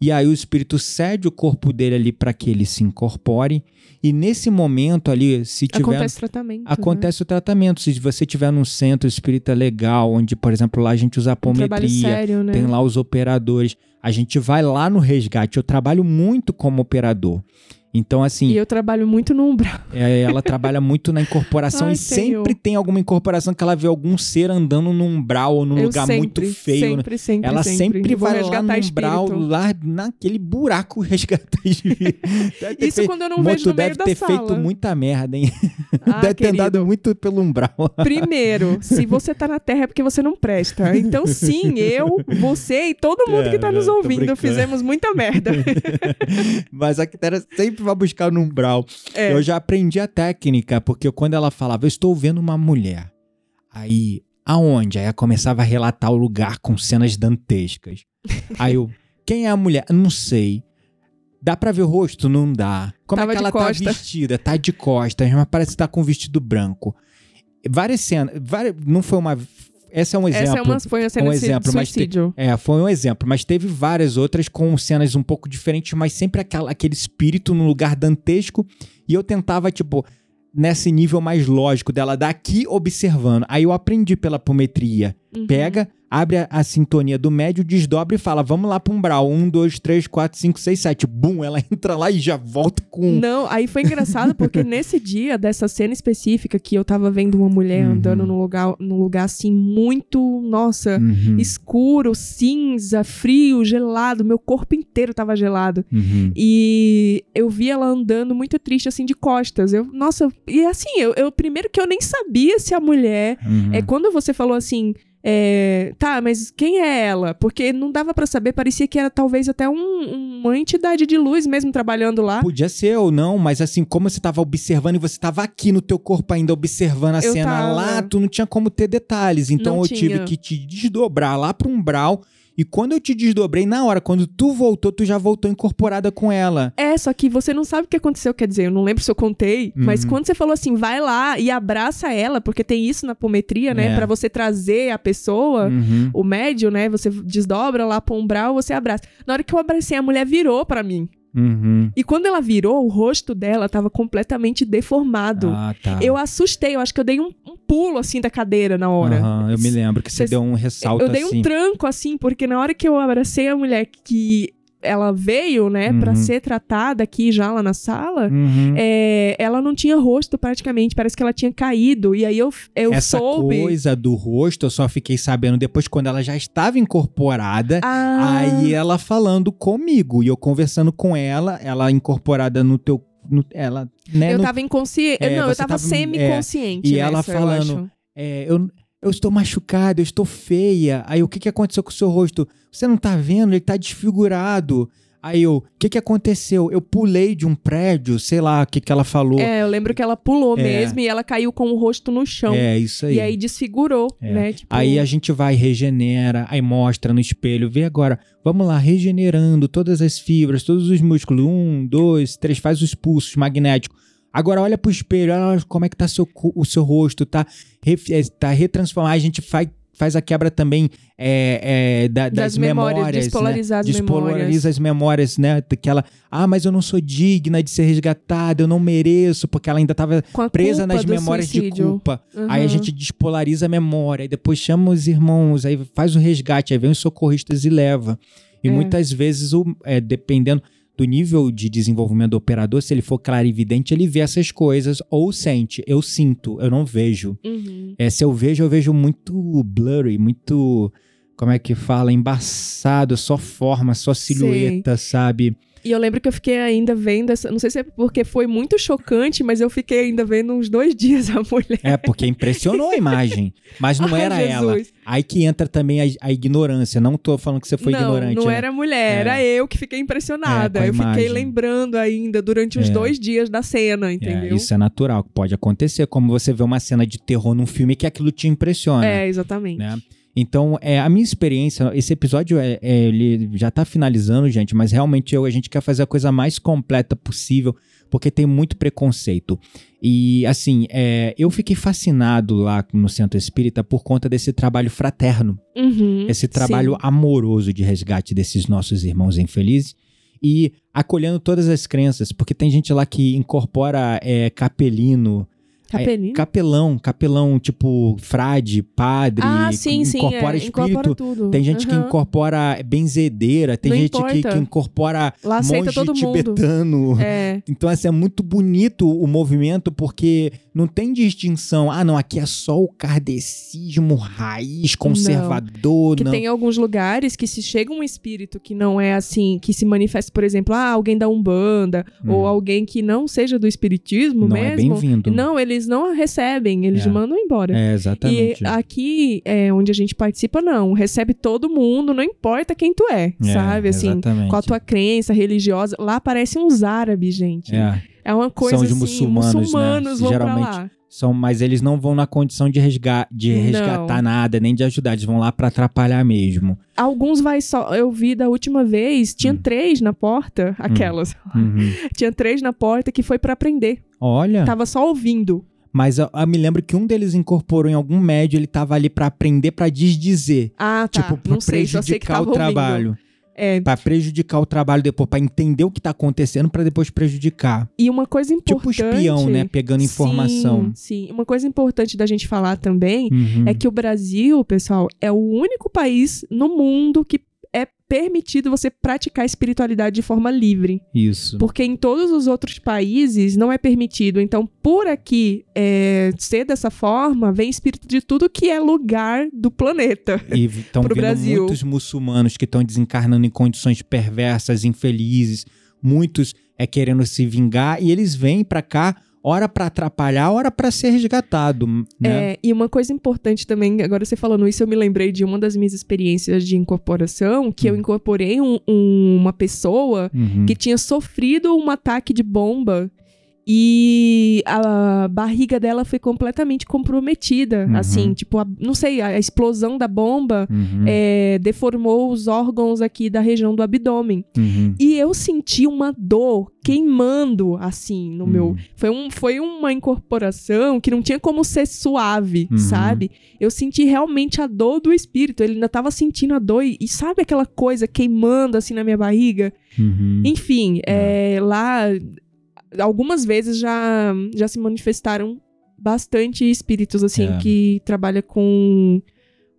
e aí o espírito cede o corpo dele ali para que ele se incorpore e nesse momento ali, se tiver Acontece tratamento. né? Acontece o tratamento. Se você tiver num centro espírita legal, onde, por exemplo, lá a gente usa um apometria, sério, né? tem lá os operadores, a gente vai lá no resgate. Eu trabalho muito como operador. Então, assim. E eu trabalho muito no umbral. É, ela trabalha muito na incorporação Ai, e sempre Senhor. tem alguma incorporação que ela vê algum ser andando num umbral ou num eu lugar sempre, muito feio. né? Sempre, sempre, ela sempre, Vou vai lá no espírito. umbral, lá naquele buraco resgatar espírito. Ter Isso feito- quando eu não Mo, vejo no deve ter sala. feito muita merda, hein? Ah, deve ter querido. andado muito pelo umbral. Primeiro, se você tá na Terra é porque você não presta. Então, sim, eu, você e todo mundo que tá É, nos ouvindo brincando. fizemos muita merda. Mas a Quitéria sempre vai buscar no umbral. É. Eu já aprendi a técnica, porque quando ela falava, eu estou vendo uma mulher. Aí, aonde? Aí ela começava a relatar o lugar com cenas dantescas. Aí eu, quem é a mulher? Não sei. Dá pra ver o rosto? Não dá. Como Tava é que ela costa. tá vestida? Tá de costas, mas parece que tá com um vestido branco. Várias cenas. Várias, não foi uma. Essa é um exemplo. Essa é uma, foi uma cena um de exemplo, mas te- suicídio. É, foi um exemplo, mas teve várias outras com cenas um pouco diferentes, mas sempre aquela, aquele espírito no lugar dantesco. E eu tentava, tipo, nesse nível mais lógico dela, daqui observando. Aí eu aprendi pela apometria. Uhum. Pega, abre a, a sintonia do médio, desdobra e fala: vamos lá pro umbral. Um, dois, três, quatro, cinco, seis, sete. Bum, ela entra lá e já volta com. Não, aí foi engraçado porque nesse dia dessa cena específica que eu tava vendo uma mulher Uhum. andando num lugar, num lugar assim muito, nossa, Uhum, escuro, cinza, frio, gelado, meu corpo inteiro tava gelado. uhum. E eu vi ela andando muito triste, assim, de costas. Eu, nossa, e assim, eu, eu primeiro que eu nem sabia se a mulher. Uhum. É quando você falou assim. É, tá, mas quem é ela? Porque não dava pra saber, parecia que era talvez até um- uma entidade de luz mesmo trabalhando lá. Podia ser ou não, mas assim, como você tava observando e você tava aqui no teu corpo ainda observando a Eu cena tava. lá, tu não tinha como ter detalhes. Então Não eu tive tinha. que te desdobrar lá pro umbral. E quando eu te desdobrei, na hora, quando tu voltou, tu já voltou incorporada com ela. É, só que você não sabe o que aconteceu, quer dizer, eu não lembro se eu contei, mas Uhum. quando você falou assim, vai lá e abraça ela, porque tem isso na apometria, né? É. Pra você trazer a pessoa, Uhum. o médio, né? Você desdobra lá pro umbral, você abraça. Na hora que eu abracei, a mulher virou pra mim. Uhum. E quando ela virou, o rosto dela tava completamente deformado. Ah, tá. Eu assustei, eu acho que eu dei um, um pulo assim da cadeira na hora. Aham, eu me lembro que você deu um ressalto eu dei assim. um tranco assim, porque na hora que eu abracei a mulher que ela veio, né, pra Uhum. ser tratada aqui já lá na sala, Uhum. é, ela não tinha rosto praticamente, parece que ela tinha caído. E aí eu, eu Essa soube. coisa do rosto, eu só fiquei sabendo depois quando ela já estava incorporada. Ah, Aí ela falando comigo e eu conversando com ela, ela incorporada no teu. no- ela, né, eu no- tava inconsciente. É, não, eu tava, tava- semi-consciente. é, e ela nessa, eu falando, acho. é, eu, eu estou machucada, eu estou feia. Aí o que, que aconteceu com o seu rosto? Você não tá vendo? Ele tá desfigurado. Aí eu, o que, que aconteceu? Eu pulei de um prédio, sei lá o que, que ela falou. É, eu lembro que ela pulou É. mesmo e ela caiu com o rosto no chão. É, isso aí. E aí desfigurou, É. né? Tipo, Aí a gente vai, regenera, aí mostra no espelho, vê agora, vamos lá, regenerando todas as fibras, todos os músculos, um, dois, três, faz os pulsos magnéticos. Agora olha pro espelho, olha como é que tá seu, o seu rosto, tá, é, tá retransformado. Aí a gente faz, faz a quebra também é, é, da- das, das, memórias, memórias, despolarizar né? as memórias. Despolariza as memórias, né? Que ela, ah, mas eu não sou digna de ser resgatada, eu não mereço, porque ela ainda tava Com a presa nas memórias de suicídio. culpa. Uhum. Aí a gente despolariza a memória, aí depois chama os irmãos, aí faz o resgate, aí vem os socorristas e leva. E É. muitas vezes, o, é, dependendo do nível de desenvolvimento do operador, se ele for clarividente, ele vê essas coisas ou sente. Eu sinto, eu não vejo. Uhum. É, se eu vejo, eu vejo muito blurry, muito. Como é que fala? Embaçado, só forma, só silhueta, sabe? E eu lembro que eu fiquei ainda vendo essa. Não sei se é porque foi muito chocante, mas eu fiquei ainda vendo uns dois dias a mulher. É, porque impressionou a imagem. Mas não Ai, era ela. Jesus. Aí que entra também a, a ignorância. Não tô falando que você foi não, ignorante. não né? era mulher, É. era eu que fiquei impressionada. É, eu fiquei imagem. lembrando ainda durante os É. dois dias da cena, entendeu? É, isso é natural, pode acontecer. Como você vê uma cena de terror num filme que aquilo te impressiona. É, exatamente. né? Então, é, a minha experiência, esse episódio é, é, ele já tá finalizando, gente, mas realmente eu, a gente quer fazer a coisa mais completa possível, porque tem muito preconceito. E, assim, é, eu fiquei fascinado lá no Centro Espírita por conta desse trabalho fraterno, Uhum, esse trabalho sim. amoroso de resgate desses nossos irmãos infelizes e acolhendo todas as crenças, porque tem gente lá que incorpora é, capelino, Capelino? É, capelão, capelão, tipo frade, padre, ah, sim, sim. incorpora é, espírito. Incorpora tudo. Tem gente que Aham. incorpora benzedeira, tem Não gente que, que incorpora Lá monge todo mundo. tibetano. É. Então, assim, é muito bonito o movimento, porque não tem distinção. Ah, não, aqui é só o kardecismo raiz, conservador. Que não. tem alguns lugares que se chega um espírito que não é assim, que se manifesta, por exemplo, ah, alguém da Umbanda, Hum. ou alguém que não seja do espiritismo Não é mesmo. bem-vindo. Não, eles não recebem, eles É. mandam embora. É, exatamente. E aqui, é, onde a gente participa, não. Recebe todo mundo, não importa quem tu é, É, sabe? Assim, exatamente. qual a tua crença religiosa. Lá parecem uns árabes, gente. É, É, uma coisa os assim, muçulmanos, né? muçulmanos vão Geralmente pra lá. São, mas eles não vão na condição de, resga de Não. resgatar nada, nem de ajudar. Eles vão lá pra atrapalhar mesmo. Alguns vai só. Eu vi da última vez, tinha Hum. três na porta, aquelas. Uhum. Tinha três na porta que foi pra aprender. Olha, Tava só ouvindo. mas eu, eu me lembro que um deles incorporou em algum médio, ele tava ali pra aprender, pra desdizer. Ah, tá. tipo, pra não sei, só sei que prejudicar tava o trabalho. ouvindo. É, Pra prejudicar o trabalho depois, pra entender o que tá acontecendo, pra depois prejudicar. e uma coisa Tipo importante. espião, né? Pegando informação. Sim, sim. Uma coisa importante da gente falar também Uhum. é que o Brasil, pessoal, é o único país no mundo que permitido você praticar a espiritualidade de forma livre. Isso. Porque em todos os outros países não é permitido. Então, por aqui é, ser dessa forma, vem espírito de tudo que é lugar do planeta. E estão vindo Brasil. muitos muçulmanos que estão desencarnando em condições perversas, infelizes. Muitos é querendo se vingar e eles vêm pra cá, hora pra atrapalhar, hora pra ser resgatado, né? É, e uma coisa importante também, agora você falando isso, eu me lembrei de uma das minhas experiências de incorporação, que eu Hum. incorporei um- um- uma pessoa Uhum. que tinha sofrido um ataque de bomba e a barriga dela foi completamente comprometida. Uhum. Assim, tipo, a- não sei, a explosão da bomba Uhum. é, deformou os órgãos aqui da região do abdômen. Uhum. E eu senti uma dor queimando, assim, no meu. Uhum. Foi, um, foi uma incorporação que não tinha como ser suave, Uhum. sabe? Eu senti realmente a dor do espírito. Ele ainda tava sentindo a dor. E, e sabe aquela coisa queimando, assim, na minha barriga? Uhum. Enfim, é, lá, algumas vezes já, já se manifestaram bastante espíritos, assim, É. que trabalham com.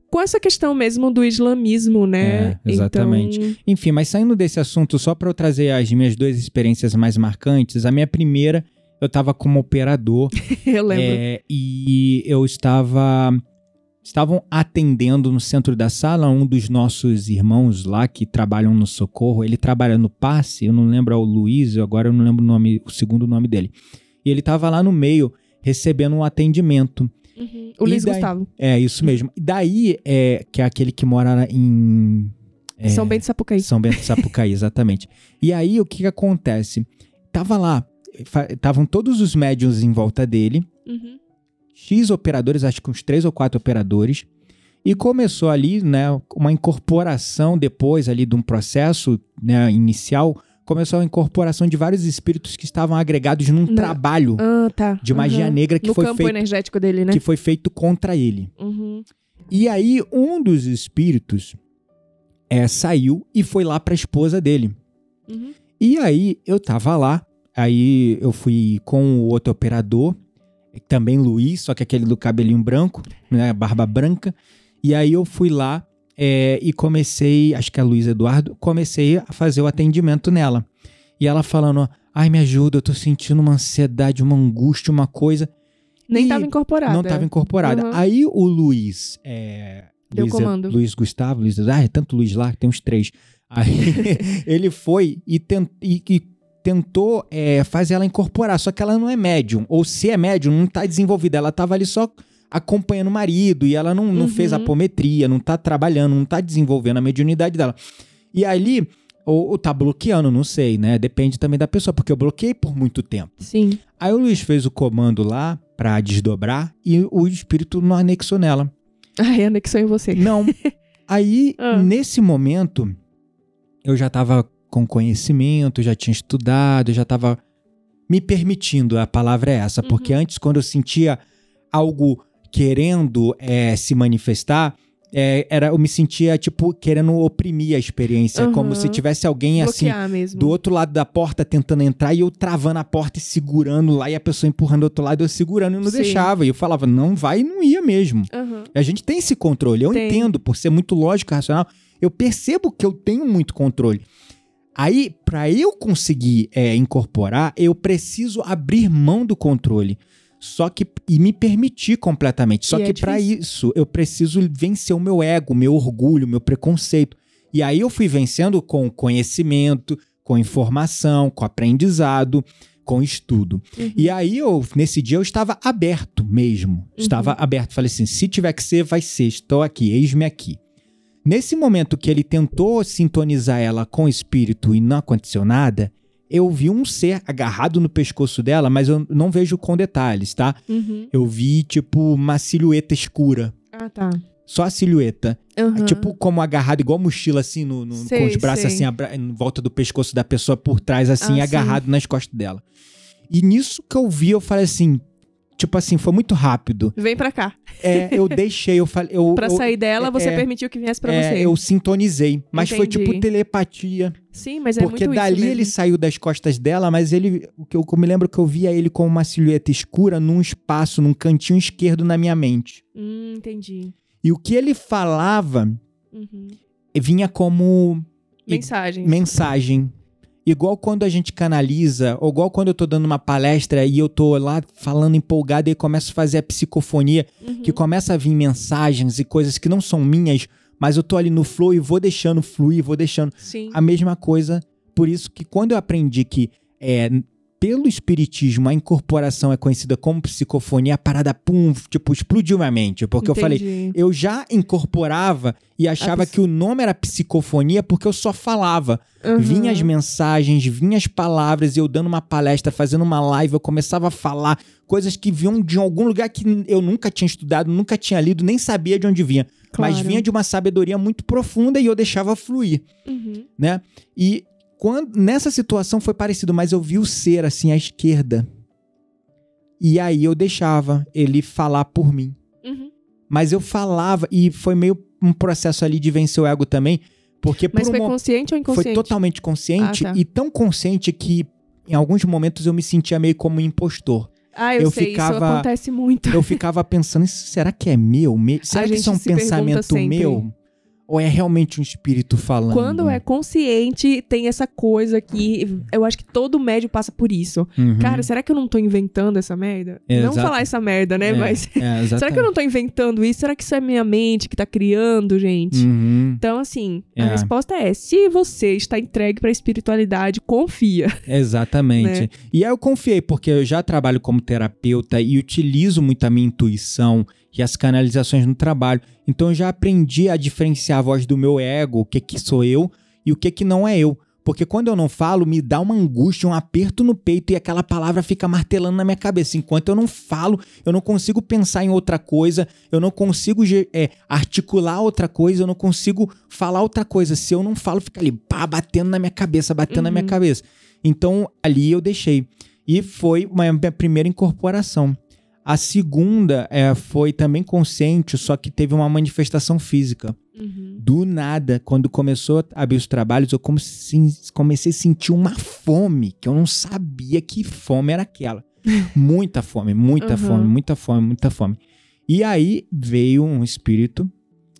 Com essa questão mesmo do islamismo, né? É, exatamente. Então, Enfim, mas saindo desse assunto, só pra eu trazer as minhas duas experiências mais marcantes, a minha primeira, eu tava como operador eu lembro. É, e eu estava. Estavam atendendo no centro da sala um dos nossos irmãos lá que trabalham no socorro. Ele trabalha no passe, eu não lembro é o Luiz, agora eu não lembro o nome, o segundo nome dele. E ele estava lá no meio recebendo um atendimento. Uhum. O Luiz daí- Gustavo. É isso mesmo. E daí é que é aquele que mora em é, São Bento Sapucaí. são Bento Sapucaí, exatamente. E aí, o que, que acontece? Tava lá, estavam todos os médiums em volta dele, Uhum. X operadores, acho que uns três ou quatro operadores, e começou ali, né, uma incorporação depois ali de um processo né, inicial, começou a incorporação de vários espíritos que estavam agregados num Na- trabalho Ah, tá. de magia Uhum. negra que No foi, campo feito, energético dele, né? que foi feito contra ele. Uhum. E aí, um dos espíritos é, saiu e foi lá para a esposa dele. Uhum. E aí eu tava lá, aí eu fui com o outro operador, também Luiz, só que aquele do cabelinho branco, né, barba branca. E aí eu fui lá é, e comecei, acho que é Luiz Eduardo, comecei a fazer o atendimento nela. E ela falando, ai me ajuda, eu tô sentindo uma ansiedade, uma angústia, uma coisa. Nem E tava incorporada. Não estava incorporada. Uhum. Aí o Luiz. É, Deu Luiz, comando. Luiz Gustavo, Luiz. Ah, é tanto Luiz lá, tem uns três. Aí ele foi e, tent- e- e tentou é, fazer ela incorporar, só que ela não é médium. Ou se é médium, não tá desenvolvida. Ela tava ali só acompanhando o marido e ela não, não Uhum. fez apometria, não tá trabalhando, não tá desenvolvendo a mediunidade dela. E ali, ou, ou tá bloqueando, não sei, né? Depende também da pessoa, porque eu bloqueei por muito tempo. Sim. Aí o Luiz fez o comando lá pra desdobrar e o espírito não anexou nela. Ai, anexou em você. Não. Aí, Ah. nesse momento, eu já tava com conhecimento, já tinha estudado, já tava me permitindo, a palavra é essa, porque Uhum. antes, quando eu sentia algo querendo eh, se manifestar, é, era, eu me sentia, tipo, querendo oprimir a experiência. Uhum. Como se tivesse alguém assim Bloquear mesmo. do outro lado da porta tentando entrar e eu travando a porta e segurando lá e a pessoa empurrando do outro lado eu segurando e não Sim. deixava. E eu falava, não vai e não ia mesmo. Aham. A gente tem esse controle. Eu Tem. entendo, por ser muito lógico e racional, eu percebo que eu tenho muito controle. Aí, para eu conseguir é, incorporar, eu preciso abrir mão do controle. Só que e me permitir completamente. Só E é que para difícil. isso eu preciso vencer o meu ego, meu orgulho, meu preconceito. E aí eu fui vencendo com conhecimento, com informação, com aprendizado, com estudo. Uhum. E aí eu nesse dia eu estava aberto mesmo. Estava aberto. Falei assim, se tiver que ser, vai ser. Estou aqui, eis-me aqui. Nesse momento que ele tentou sintonizar ela com o espírito e não aconteceu nada, eu vi um ser agarrado no pescoço dela, mas eu não vejo com detalhes, tá? Uhum. Eu vi, tipo, uma silhueta escura. Ah, tá. Só a silhueta. Aham. Tipo, como agarrado, igual mochila, assim, no, no- Sei, com os braços, sei. assim, abra- em volta do pescoço da pessoa por trás, assim, Ah, agarrado nas costas dela. E nisso que eu vi, eu falei assim, tipo assim, foi muito rápido. Vem pra cá. É, eu deixei, eu falei. Eu, Pra eu, sair dela, você é, permitiu que viesse pra é, você. eu sintonizei. Mas foi Entendi. tipo telepatia. Sim, mas é porque muito dali ele saiu das costas dela, mas ele. O que eu, me lembro que eu via ele com uma silhueta escura num espaço, num cantinho esquerdo na minha mente. Hum, entendi. E o que ele falava Uhum. vinha como Mensagens. mensagem. Igual quando a gente canaliza, ou igual quando eu tô dando uma palestra e eu tô lá falando empolgado e começo a fazer a psicofonia, Uhum. que começa a vir mensagens e coisas que não são minhas, mas eu tô ali no flow e vou deixando fluir, vou deixando. Sim. A mesma coisa, por isso que quando eu aprendi que é, pelo espiritismo a incorporação é conhecida como psicofonia, a parada, pum, tipo, explodiu minha mente. Porque eu falei, Entendi. eu já incorporava e achava que o nome era psicofonia porque eu só falava. Uhum. Vinha as mensagens, vinha as palavras, e eu dando uma palestra, fazendo uma live, eu começava a falar coisas que vinham de algum lugar que eu nunca tinha estudado, nunca tinha lido, nem sabia de onde vinha. Mas Claro. vinha de uma sabedoria muito profunda e eu deixava fluir, Uhum. né? E quando nessa situação foi parecido, mas eu vi o ser assim à esquerda. E aí eu deixava ele falar por mim. Uhum. Mas eu falava, e foi meio um processo ali de vencer o ego também, porque por Mas um foi mo- consciente ou inconsciente? foi totalmente consciente Ah, tá. e tão consciente que em alguns momentos eu me sentia meio como um impostor. Ah, eu, eu sei, isso ficava- acontece muito. Eu ficava pensando, isso será que é meu? Me- Será que gente isso é um pensamento meu? Ou é realmente um espírito falando? Quando é consciente, tem essa coisa que eu acho que todo médio passa por isso. Uhum. Cara, será que eu não tô inventando essa merda? Não Exato. falar essa merda, né? É, Mas é, será que eu não tô inventando isso? Será que isso é minha mente que tá criando, gente? Uhum, Então, assim, É. a resposta é: se você está entregue pra espiritualidade, confia. Exatamente. Né? E aí eu confiei, porque eu já trabalho como terapeuta e utilizo muito a minha intuição e as canalizações no trabalho. Então eu já aprendi a diferenciar a voz do meu ego, o que que sou eu e o que que não é eu. Porque quando eu não falo, me dá uma angústia, um aperto no peito e aquela palavra fica martelando na minha cabeça. Enquanto eu não falo, eu não consigo pensar em outra coisa, eu não consigo é, articular outra coisa, eu não consigo falar outra coisa. Se eu não falo, fica ali, pá, batendo na minha cabeça, batendo na minha Uhum. cabeça. Então ali eu deixei. E foi uma minha primeira incorporação. A segunda é, foi também consciente, só que teve uma manifestação física. Uhum. Do nada, quando começou a abrir os trabalhos, eu comecei a sentir uma fome, que eu não sabia que fome era aquela. muita fome, muita Uhum. fome, muita fome, muita fome. E aí veio um espírito,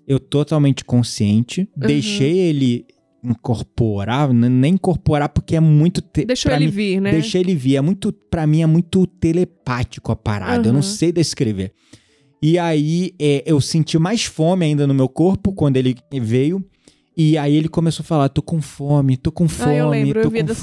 eu totalmente consciente, deixei ele incorporar, n- nem incorporar porque é muito... te- Deixou pra ele mim- vir, né? Deixei ele vir. É muito, pra mim, é muito telepático a parada. Eu não sei descrever. E aí é, eu senti mais fome ainda no meu corpo quando ele veio. E aí ele começou a falar: tô com fome, tô com fome, Ah, eu lembro, eu tô vi com daí.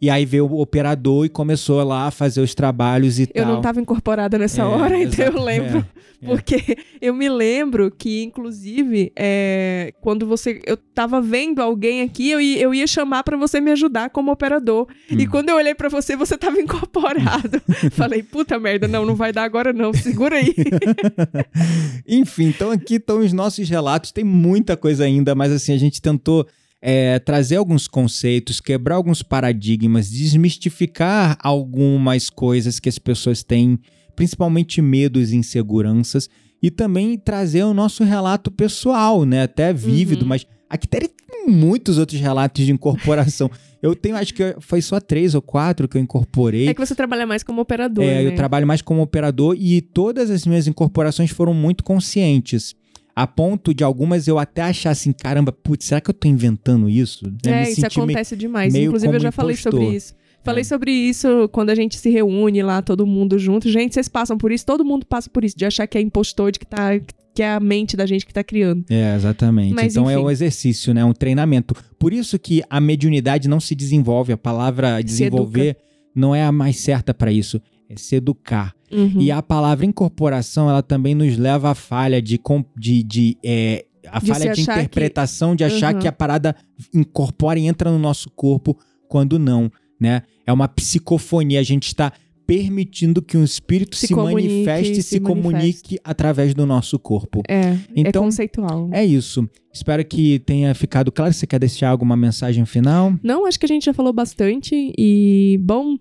E aí veio o operador e começou lá a fazer os trabalhos e Eu tal. não tava incorporada nessa É, hora, então eu lembro. é. Porque eu me lembro que, inclusive, é, quando você. Eu tava vendo alguém aqui, eu ia, eu ia chamar pra você me ajudar como operador. E Hum. quando eu olhei pra você, você tava incorporado. Falei, puta merda, não, não vai dar agora não, segura aí. Enfim, então aqui estão os nossos relatos. Tem muita coisa ainda, mas assim, a gente tentou é, trazer alguns conceitos, quebrar alguns paradigmas, desmistificar algumas coisas que as pessoas têm, principalmente medos e inseguranças. e também trazer o nosso relato pessoal, né? Até vívido, Uhum. mas aqui tem muitos outros relatos de incorporação. eu tenho, acho que foi só três ou quatro que eu incorporei. É que você trabalha mais como operador, É, né? eu trabalho mais como operador e todas as minhas incorporações foram muito conscientes. A ponto de algumas eu até achar assim, caramba, putz, será que eu tô inventando isso? É, isso meio- acontece demais. meio Inclusive, eu já falei impostor. sobre isso. Falei É. sobre isso quando a gente se reúne lá, todo mundo junto. Gente, vocês passam por isso, todo mundo passa por isso, de achar que é impostor, de que, tá, que é a mente da gente que tá criando. É, exatamente. Mas, então é enfim. o exercício, né? Um treinamento. Por isso que a mediunidade não se desenvolve. A palavra desenvolver não é a mais certa para isso. É se educar. Uhum. E a palavra incorporação, ela também nos leva à falha de. de, de, é, a De falha de achar que- interpretação, de achar Uhum. que a parada incorpora e entra no nosso corpo, quando não, né? É uma psicofonia. A gente está permitindo que um espírito Se se, manifeste e se se comunique através do nosso corpo. É, é Então, conceitual. é isso. Espero que tenha ficado claro. Você quer deixar alguma mensagem final? Não, acho que a gente já falou bastante e, bom,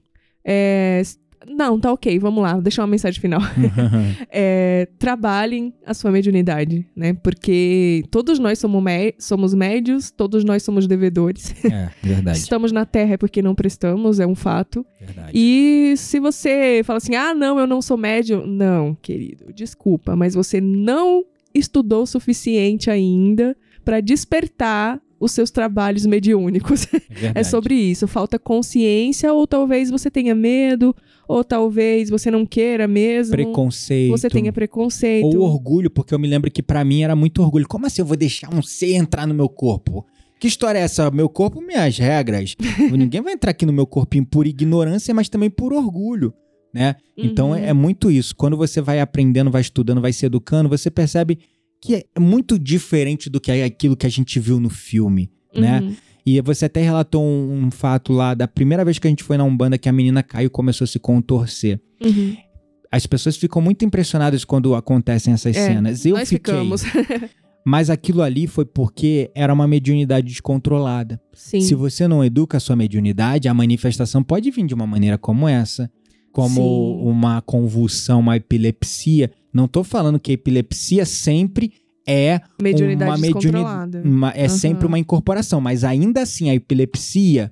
é... Não, tá ok, vamos lá, deixa uma mensagem final. É, trabalhem a sua mediunidade, né? Porque todos nós somos, mé- somos médios, todos nós somos devedores. é, verdade. Estamos na Terra é porque não prestamos, é um fato. verdade. E se você fala assim, ah, não, eu não sou médium. Não, querido, desculpa, mas você não estudou o suficiente ainda para despertar os seus trabalhos mediúnicos. verdade. É sobre isso. Falta consciência, ou talvez você tenha medo, ou talvez você não queira mesmo. preconceito. Você tenha preconceito. Ou orgulho, porque eu me lembro que pra mim era muito orgulho. Como assim eu vou deixar um ser entrar no meu corpo? Que história é essa? Meu corpo, minhas regras. Ninguém vai entrar aqui no meu corpinho por ignorância, mas também por orgulho, né? Então Uhum. é, é muito isso. Quando você vai aprendendo, vai estudando, vai se educando, você percebe que é muito diferente do que é aquilo que a gente viu no filme, né? E você até relatou um, um fato lá da primeira vez que a gente foi na Umbanda que a menina caiu e começou a se contorcer. Uhum. As pessoas ficam muito impressionadas quando acontecem essas É, cenas. Eu Nós fiquei. ficamos. Mas aquilo ali foi porque era uma mediunidade descontrolada. Sim. Se você não educa a sua mediunidade, a manifestação pode vir de uma maneira como essa, como Sim. uma convulsão, uma epilepsia. Não tô falando que a epilepsia sempre é Mediunidade uma mediuni- descontrolada. uma- é Aham. sempre uma incorporação, mas ainda assim a epilepsia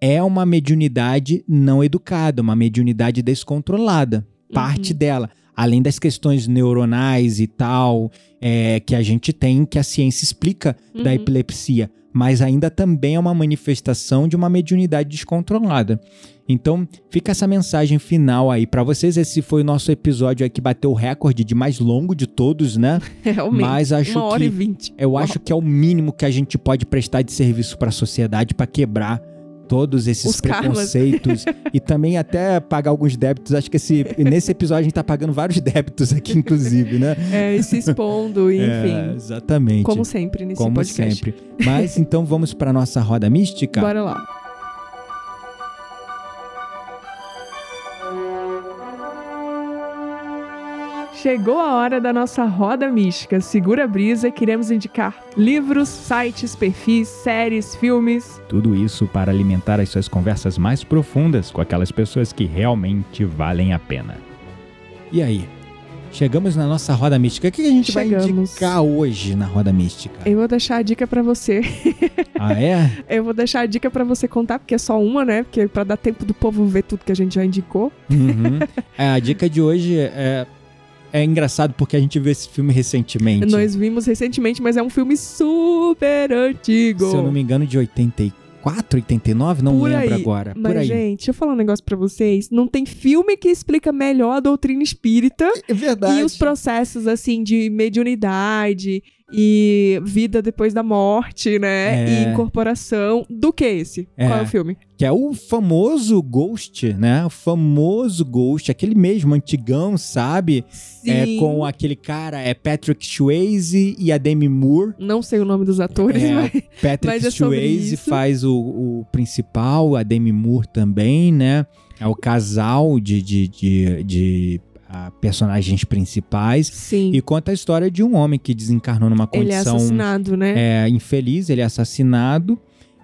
é uma mediunidade não educada, uma mediunidade descontrolada, parte Uhum. dela. Além das questões neuronais e tal, é, que a gente tem, que a ciência explica da Uhum. epilepsia, mas ainda também é uma manifestação de uma mediunidade descontrolada. Então, fica essa mensagem final aí pra vocês. Esse foi o nosso episódio aí que bateu o recorde de mais longo de todos, né? Realmente. Mas acho Uma hora que e vinte. eu acho que é o mínimo que a gente pode prestar de serviço para a sociedade para quebrar todos esses Os preconceitos e também até pagar alguns débitos. Acho que esse, nesse episódio a gente tá pagando vários débitos aqui, inclusive, né? É, e se expondo, É, enfim. exatamente. como sempre nesse Como podcast. sempre. Mas então vamos para nossa roda mística. Bora lá. Chegou a hora da nossa roda mística. Segura a brisa, queremos indicar livros, sites, perfis, séries, filmes. Tudo isso para alimentar as suas conversas mais profundas com aquelas pessoas que realmente valem a pena. E aí? Chegamos na nossa roda mística. O que a gente vai Chegamos. indicar hoje na roda mística? Eu vou deixar a dica pra você. Ah, é? Eu vou deixar a dica pra você contar, porque é só uma, né? Porque pra dar tempo do povo ver tudo que a gente já indicou. Uhum. É, a dica de hoje é, é engraçado porque a gente viu esse filme recentemente. Nós vimos recentemente, mas é um filme super antigo. Se eu não me engano, de 84, 89, não Por lembro aí. agora. Mas, Por aí. gente, deixa eu falar um negócio pra vocês. Não tem filme que explica melhor a doutrina espírita É verdade. e os processos, assim, de mediunidade e vida depois da morte, né? É. E incorporação do que esse. É. Qual é o filme? Que é o famoso Ghost, né? O famoso Ghost, aquele mesmo antigão, sabe? É Sim. com aquele cara, é Patrick Swayze e a Demi Moore. Não sei o nome dos atores, É, mas... Patrick Mas é Swayze faz o, o principal, a Demi Moore também, né? É o casal de, de, de, de, ah, personagens principais. Sim. E conta a história de um homem que desencarnou numa Ele é condição assassinado, né? é, infeliz, ele é assassinado.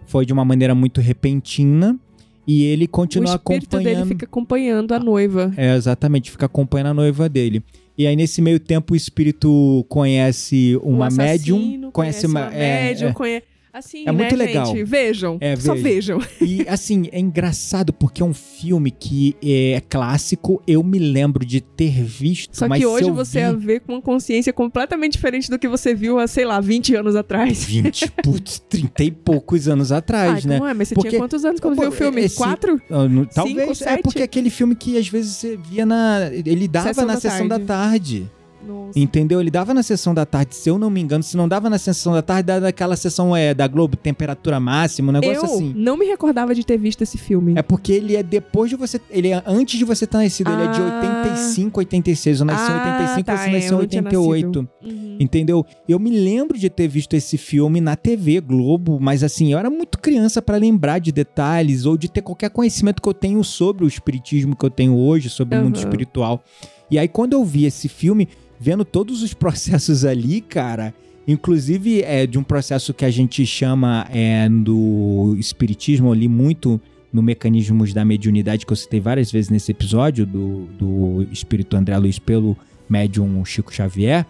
Foi de uma maneira muito repentina. E ele o continua espírito dele acompanhando. fica acompanhando a noiva. É, exatamente, fica acompanhando a noiva dele. E aí, nesse meio tempo, o espírito conhece uma o médium. Conhece, uma, uma médium, é, conhece. Assim, É muito né, legal. gente? Vejam. É, Só vejam. E assim, é engraçado porque é um filme que é clássico. Eu me lembro de ter visto. Só mas que hoje você vi... a vê com uma consciência completamente diferente do que você viu há, sei lá, 20 anos atrás. 20, putz, 30 e poucos anos atrás, ah, né? então é, mas você Porque- tinha quantos anos quando Pô, viu o filme? esse- Quatro? Ah, Talvez é sete? porque aquele filme que às vezes você via na. Ele dava Sessão na da sessão da tarde. Nossa. Entendeu? Ele dava na sessão da tarde, se eu não me engano. Se não dava na sessão da tarde, dava naquela sessão é, da Globo, temperatura máxima, um negócio Eu assim. não me recordava de ter visto esse filme. É porque ele é depois de você. Ele é antes de você ter nascido. Ele é de Ah. 85, 86. Eu nasci em Ah, 85, tá, você é, nasceu em eu não tinha 88. Uhum. Entendeu? Eu me lembro de ter visto esse filme na TV Globo, mas assim, eu era muito criança pra lembrar de detalhes ou de ter qualquer conhecimento que eu tenho sobre o espiritismo que eu tenho hoje, sobre o mundo espiritual. E aí, quando eu vi esse filme, vendo todos os processos ali, cara. Inclusive, é de um processo que a gente chama é, do espiritismo ali muito no mecanismos da mediunidade que eu citei várias vezes nesse episódio do, do espírito André Luiz pelo médium Chico Xavier,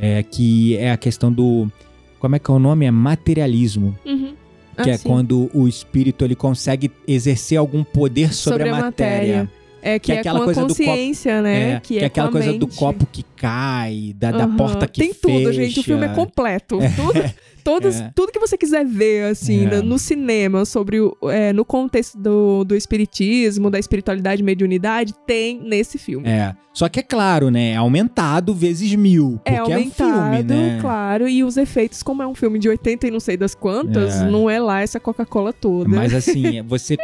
é, que é a questão do como é que é o nome? É materialismo, Uhum. que Ah, é sim. quando o espírito ele consegue exercer algum poder sobre, a matéria. É que, Que é é, aquela com a coisa do copo- consciência, né? É, que é, aquela com a coisa do mente. copo que cai, da, da Aham. porta que Tem fecha. tudo, gente. O filme é completo. Tudo, todos, É. tudo que você quiser ver, assim, É. no, no cinema, sobre o, é, no contexto do, do espiritismo, da espiritualidade e mediunidade, tem nesse filme. É. Só que é claro, né? É aumentado vezes mil. Porque É aumentado, é um filme, né? claro, e os efeitos, como é um filme de 80 e não sei das quantas, É. não é lá essa Coca-Cola toda. Mas assim, você.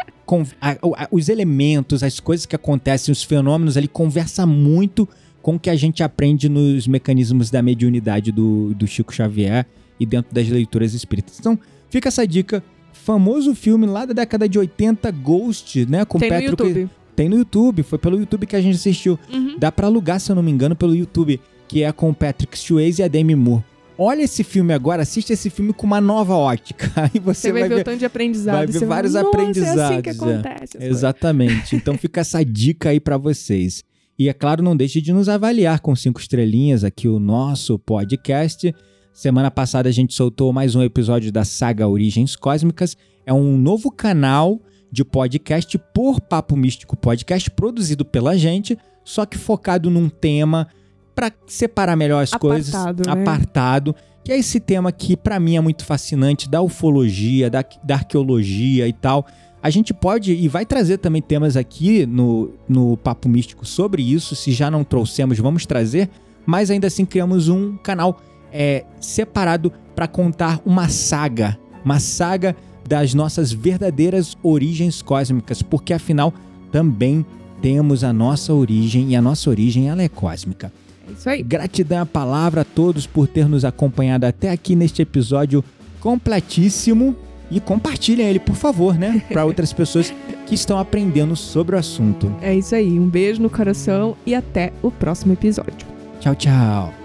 a- a- os elementos, as coisas que acontecem, os fenômenos ali conversa muito com o que a gente aprende nos mecanismos da mediunidade do, do Chico Xavier e dentro das leituras espíritas. Então, fica essa dica. Famoso filme lá da década de 80, Ghost, né? Com tem no Patrick- YouTube. Tem no YouTube, foi pelo YouTube que a gente assistiu. Uhum. Dá pra alugar, se eu não me engano, pelo YouTube, que é com o Patrick Swayze e a Demi Moore. Olha esse filme agora, assiste esse filme com uma nova ótica. Aí você, Você vai, ver o tanto de aprendizado. vai ver você vários Nossa, aprendizados, É assim que é. acontece. coisas." Exatamente. Então fica essa dica aí pra vocês. E é claro, não deixe de nos avaliar com cinco estrelinhas aqui o nosso podcast. Semana passada a gente soltou mais um episódio da saga Origens Cósmicas. É um novo canal de podcast por Papo Místico Podcast, produzido pela gente, só que focado num tema pra separar melhor as coisas, Apartado, né? apartado. Que é esse tema que pra mim é muito fascinante, da ufologia, da, da arqueologia e tal. A gente pode e vai trazer também temas aqui no, no Papo Místico sobre isso. Se já não trouxemos, vamos trazer. Mas ainda assim criamos um canal é, separado para contar uma saga. Uma saga das nossas verdadeiras origens cósmicas. Porque afinal também temos a nossa origem e a nossa origem ela é cósmica. É isso aí. Gratidão à palavra a todos por ter nos acompanhado até aqui neste episódio completíssimo. E compartilhem ele, por favor, né? Para outras pessoas que estão aprendendo sobre o assunto. É isso aí. Um beijo no coração e até o próximo episódio. Tchau, tchau.